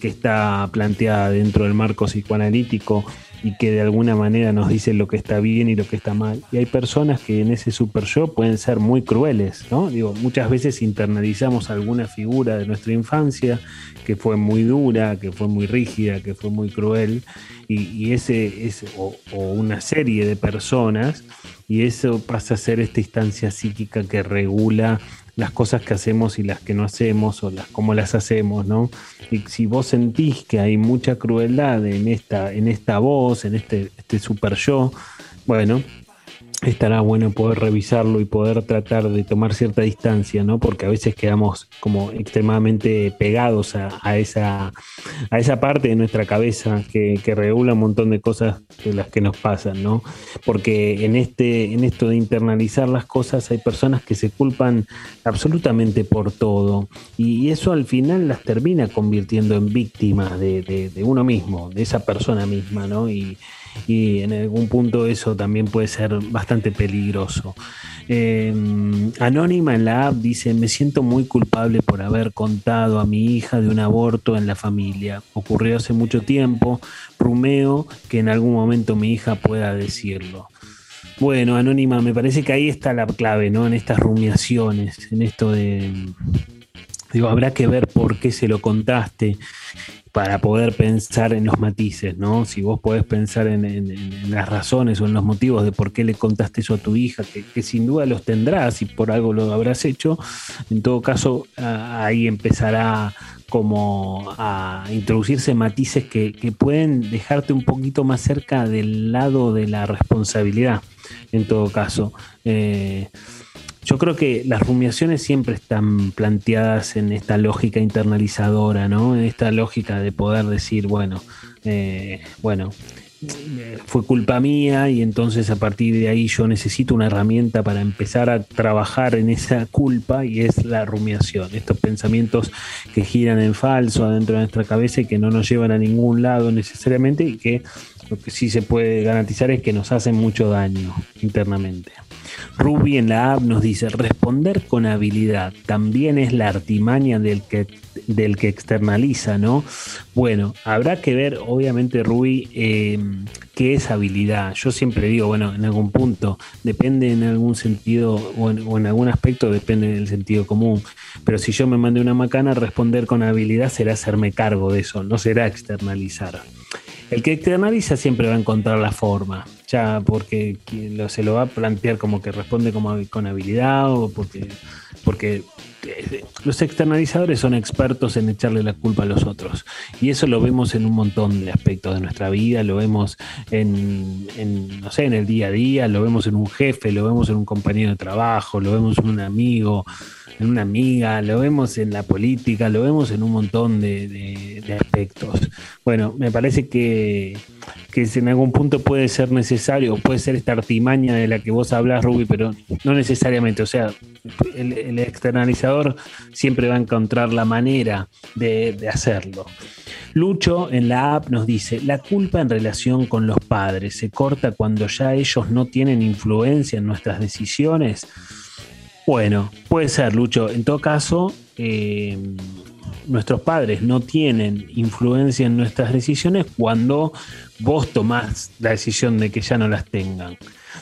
que está planteada dentro del marco psicoanalítico y que de alguna manera nos dice lo que está bien y lo que está mal. Y hay personas que en ese super yo pueden ser muy crueles, ¿no? Digo, muchas veces internalizamos alguna figura de nuestra infancia que fue muy dura, que fue muy rígida, que fue muy cruel, y, ese es, o, o una serie de personas, y eso pasa a ser esta instancia psíquica que regula las cosas que hacemos y las que no hacemos o las cómo las hacemos, ¿no? Y si vos sentís que hay mucha crueldad en esta, en esta voz, en este, este super yo, bueno, estará bueno poder revisarlo y poder tratar de tomar cierta distancia, ¿no? Porque a veces quedamos como extremadamente pegados a, esa, a esa parte de nuestra cabeza que, regula un montón de cosas de las que nos pasan, ¿no? Porque en, este, en esto de internalizar las cosas hay personas que se culpan absolutamente por todo y eso al final las termina convirtiendo en víctimas de, de uno mismo, de esa persona misma, ¿no? Y, y en algún punto eso también puede ser bastante peligroso. Em, Anónima en la app dice, me siento muy culpable por haber contado a mi hija de un aborto en la familia. Ocurrió hace mucho tiempo, rumeo que en algún momento mi hija pueda decirlo. Bueno, Anónima, me parece que ahí está la clave, ¿no? En estas rumiaciones, en esto de... Digo, habrá que ver por qué se lo contaste para poder pensar en los matices, ¿no? Si vos podés pensar en, las razones o en los motivos de por qué le contaste eso a tu hija, que, sin duda los tendrás y por algo lo habrás hecho, en todo caso ahí empezará como a introducirse matices que, pueden dejarte un poquito más cerca del lado de la responsabilidad, en todo caso. Eh, yo creo que las rumiaciones siempre están planteadas en esta lógica internalizadora, ¿no? En esta lógica de poder decir, bueno, eh, bueno, fue culpa mía y entonces a partir de ahí yo necesito una herramienta para empezar a trabajar en esa culpa y es la rumiación, estos pensamientos que giran en falso adentro de nuestra cabeza y que no nos llevan a ningún lado necesariamente y que lo que sí se puede garantizar es que nos hacen mucho daño internamente. Ruby en la app nos dice, responder con habilidad también es la artimaña del que, del que externaliza, ¿no? Bueno, habrá que ver, obviamente, Ruby, eh, qué es habilidad. Yo siempre digo, bueno, en algún punto, depende en algún sentido o en, algún aspecto, depende del sentido común. Pero si yo me mandé una macana, responder con habilidad será hacerme cargo de eso, no será externalizar. El que externaliza siempre va a encontrar la forma, ya porque se lo va a plantear como que responde como, con habilidad o porque, porque eh, los externalizadores son expertos en echarle la culpa a los otros. Y eso lo vemos en un montón de aspectos de nuestra vida, lo vemos en, en, no sé, en el día a día, lo vemos en un jefe, lo vemos en un compañero de trabajo, lo vemos en un amigo, en una amiga, lo vemos en la política, lo vemos en un montón de, aspectos. Bueno, me parece que, que, en algún punto puede ser necesario, puede ser esta artimaña de la que vos hablas, Ruby, pero no necesariamente. O sea, el, externalizador siempre va a encontrar la manera de, de hacerlo. Lucho en la app nos dice, la culpa en relación con los padres se corta cuando ya ellos no tienen influencia en nuestras decisiones. Bueno, puede ser, Lucho. En todo caso, eh, nuestros padres no tienen influencia en nuestras decisiones cuando vos tomás la decisión de que ya no las tengan.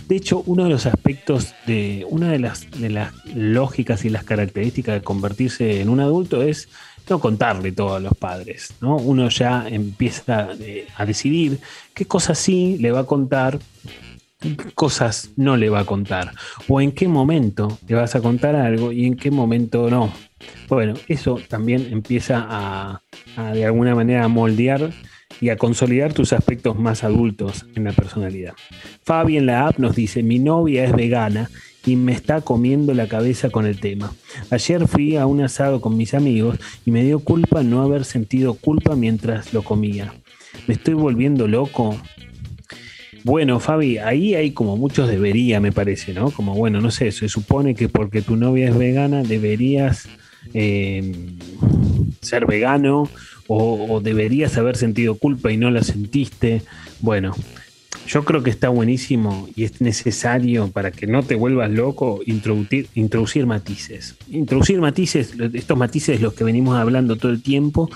De hecho, uno de los aspectos de una de las, lógicas y las características de convertirse en un adulto es no contarle todo a los padres. ¿no? Uno ya empieza eh, a decidir qué cosas sí le va a contar cosas no le va a contar o en qué momento le vas a contar algo y en qué momento no. Bueno, eso también empieza a, de alguna manera a moldear y a consolidar tus aspectos más adultos en la personalidad. Fabi en la app nos dice, mi novia es vegana y me está comiendo la cabeza con el tema. Ayer fui a un asado con mis amigos y me dio culpa no haber sentido culpa mientras lo comía. ¿Me estoy volviendo loco? Bueno, Fabi, ahí hay como muchos debería, me parece, ¿no? Como, bueno, no sé, se supone que porque tu novia es vegana deberías eh, ser vegano o, o, deberías haber sentido culpa y no la sentiste. Bueno, yo creo que está buenísimo y es necesario para que no te vuelvas loco introducir, introducir matices. Introducir matices, estos matices los que venimos hablando todo el tiempo,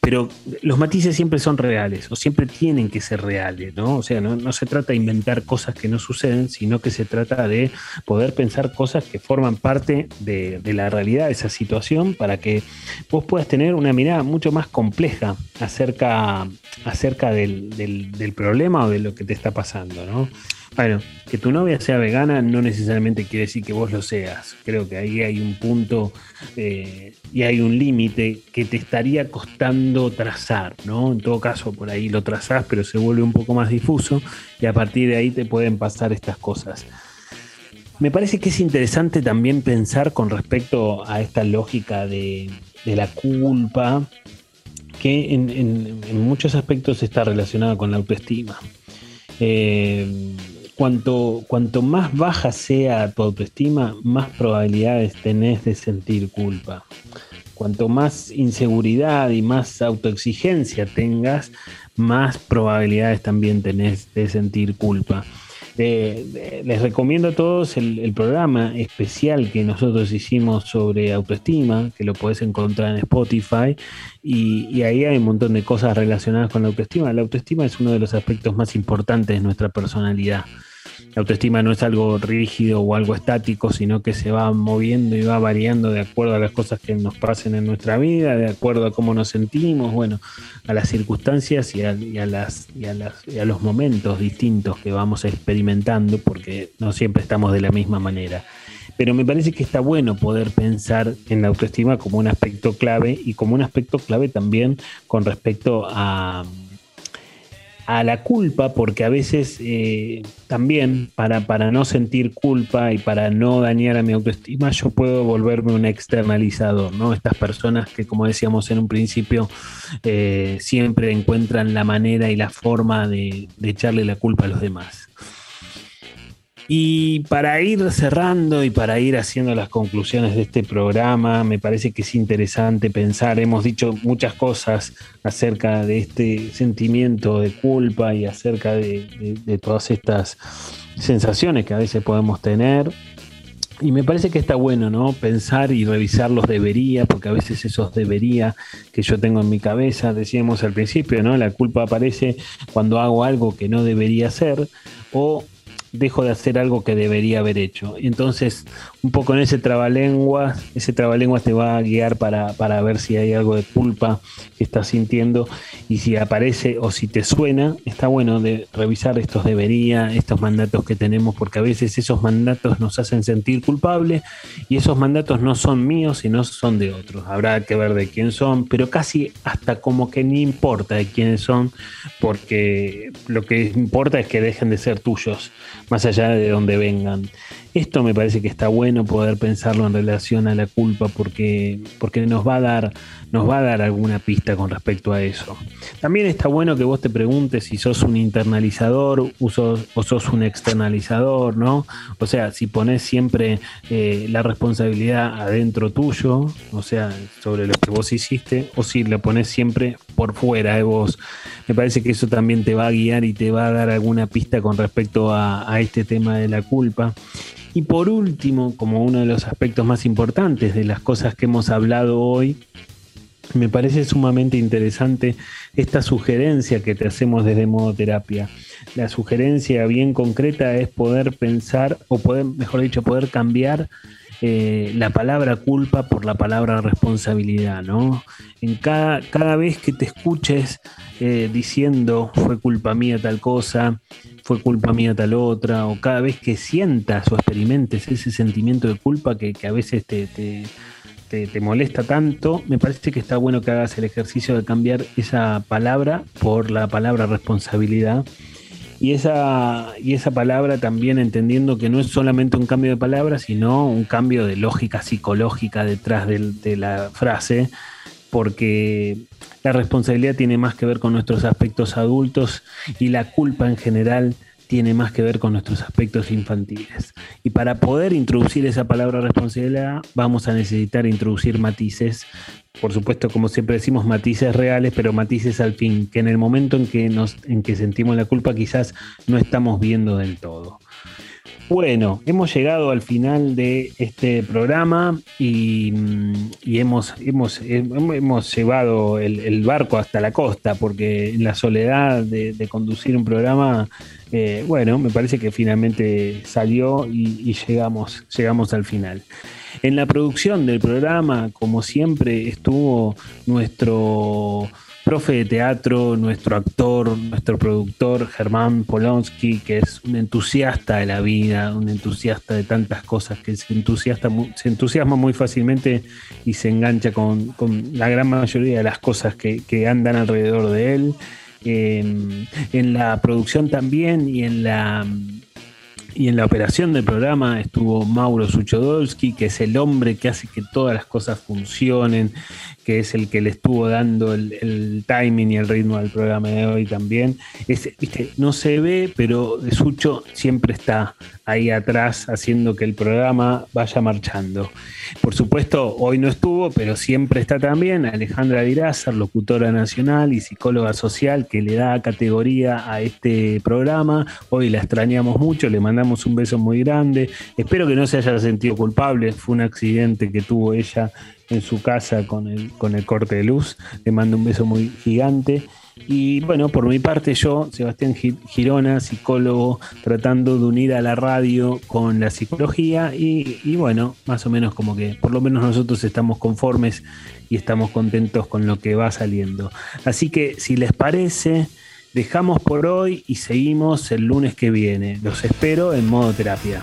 pero los matices siempre son reales o siempre tienen que ser reales, ¿no? O sea, no, se trata de inventar cosas que no suceden, sino que se trata de poder pensar cosas que forman parte de, la realidad de esa situación para que vos puedas tener una mirada mucho más compleja acerca, acerca del, del problema o de lo que te está pasando, ¿no? Bueno, que tu novia sea vegana no necesariamente quiere decir que vos lo seas. Creo que ahí hay un punto eh, y hay un límite que te estaría costando trazar, ¿no? En todo caso, por ahí lo trazás, pero se vuelve un poco más difuso y a partir de ahí te pueden pasar estas cosas. Me parece que es interesante también pensar con respecto a esta lógica de, la culpa, que en, en muchos aspectos está relacionada con la autoestima. Eh, cuanto, cuanto más baja sea tu autoestima, más probabilidades tenés de sentir culpa. Cuanto más inseguridad y más autoexigencia tengas, más probabilidades también tenés de sentir culpa les recomiendo a todos el, programa especial que nosotros hicimos sobre autoestima, que lo puedes encontrar en Spotify, y, y, ahí hay un montón de cosas relacionadas con la autoestima. La autoestima es uno de los aspectos más importantes de nuestra personalidad. La autoestima no es algo rígido o algo estático, sino que se va moviendo y va variando de acuerdo a las cosas que nos pasen en nuestra vida, de acuerdo a cómo nos sentimos, bueno, a las circunstancias y a, las, y a, las, y a los momentos distintos que vamos experimentando, porque no siempre estamos de la misma manera. pero me parece que está bueno poder pensar en la autoestima como un aspecto clave y como un aspecto clave también con respecto a a la culpa, porque a veces eh, también para, para no sentir culpa y para no dañar a mi autoestima, yo puedo volverme un externalizador, ¿no? Estas personas que, como decíamos en un principio, eh, siempre encuentran la manera y la forma de, de echarle la culpa a los demás. Y para ir cerrando y para ir haciendo las conclusiones de este programa, me parece que es interesante pensar, hemos dicho muchas cosas acerca de este sentimiento de culpa y acerca de, todas estas sensaciones que a veces podemos tener. Y me parece que está bueno, ¿no? Pensar y revisar los debería, porque a veces esos debería que yo tengo en mi cabeza, decíamos al principio, ¿no? La culpa aparece cuando hago algo que no debería hacer o dejo de hacer algo que debería haber hecho. Entonces, un poco en ese trabalenguas, ese trabalenguas te va a guiar para, para, ver si hay algo de culpa que estás sintiendo y si aparece o si te suena, está bueno de revisar estos debería, estos mandatos que tenemos, porque a veces esos mandatos nos hacen sentir culpables y esos mandatos no son míos, sino son de otros. Habrá que ver de quién son, pero casi hasta como que ni importa de quiénes son, porque lo que importa es que dejen de ser tuyos más allá de donde vengan. Esto me parece que está bueno poder pensarlo en relación a la culpa porque, porque nos, va a dar, nos va a dar alguna pista con respecto a eso. También está bueno que vos te preguntes si sos un internalizador o sos, un externalizador, ¿no? O sea, si pones siempre eh, la responsabilidad adentro tuyo, o sea, sobre lo que vos hiciste, o si la pones siempre por fuera de vos. Me parece que eso también te va a guiar y te va a dar alguna pista con respecto a, a este tema de la culpa. Y por último, como uno de los aspectos más importantes de las cosas que hemos hablado hoy, me parece sumamente interesante esta sugerencia que te hacemos desde modo terapia. La sugerencia bien concreta es poder pensar, o poder, mejor dicho, poder cambiar eh, la palabra culpa por la palabra responsabilidad, ¿no? En cada, cada vez que te escuches eh, diciendo fue culpa mía tal cosa, fue culpa mía tal otra, o cada vez que sientas o experimentes ese sentimiento de culpa que, a veces te, te, molesta tanto, me parece que está bueno que hagas el ejercicio de cambiar esa palabra por la palabra responsabilidad y esa, y esa palabra también entendiendo que no es solamente un cambio de palabra, sino un cambio de lógica psicológica detrás de, la frase, porque la responsabilidad tiene más que ver con nuestros aspectos adultos y la culpa en general tiene más que ver con nuestros aspectos infantiles. Y para poder introducir esa palabra responsabilidad, vamos a necesitar introducir matices por supuesto, como siempre decimos, matices reales, pero matices al fin, que en el momento en que, nos, en que sentimos la culpa quizás no estamos viendo del todo. Bueno, hemos llegado al final de este programa y, hemos, hemos, hemos llevado el, barco hasta la costa, porque en la soledad de, conducir un programa, eh, bueno, me parece que finalmente salió y, y llegamos, llegamos al final. En la producción del programa, como siempre, estuvo nuestro profe de teatro, nuestro actor, nuestro productor Germán Polonsky, que es un entusiasta de la vida, un entusiasta de tantas cosas, que se, entusiasta, se entusiasma muy fácilmente y se engancha con, la gran mayoría de las cosas que, andan alrededor de él. Eh, en la producción también y en la y en la operación del programa estuvo Mauro Suchodolski, que es el hombre que hace que todas las cosas funcionen, que es el que le estuvo dando el, timing y el ritmo al programa de hoy también. no se ve, pero Sucho siempre está ahí atrás haciendo que el programa vaya marchando. Por supuesto, hoy no estuvo, pero siempre está también Alejandra Dirázar, locutora nacional y psicóloga social, que le da categoría a este programa. Hoy la extrañamos mucho, le mandamos un beso muy grande. Espero que no se haya sentido culpable, fue un accidente que tuvo ella en su casa con el, con el corte de luz. Le mando un beso muy gigante. Y bueno, por mi parte yo, Sebastián Girona, psicólogo, tratando de unir a la radio con la psicología y, bueno, más o menos como que por lo menos nosotros estamos conformes y estamos contentos con lo que va saliendo. Así que si les parece, dejamos por hoy y seguimos el lunes que viene. Los espero en modo terapia.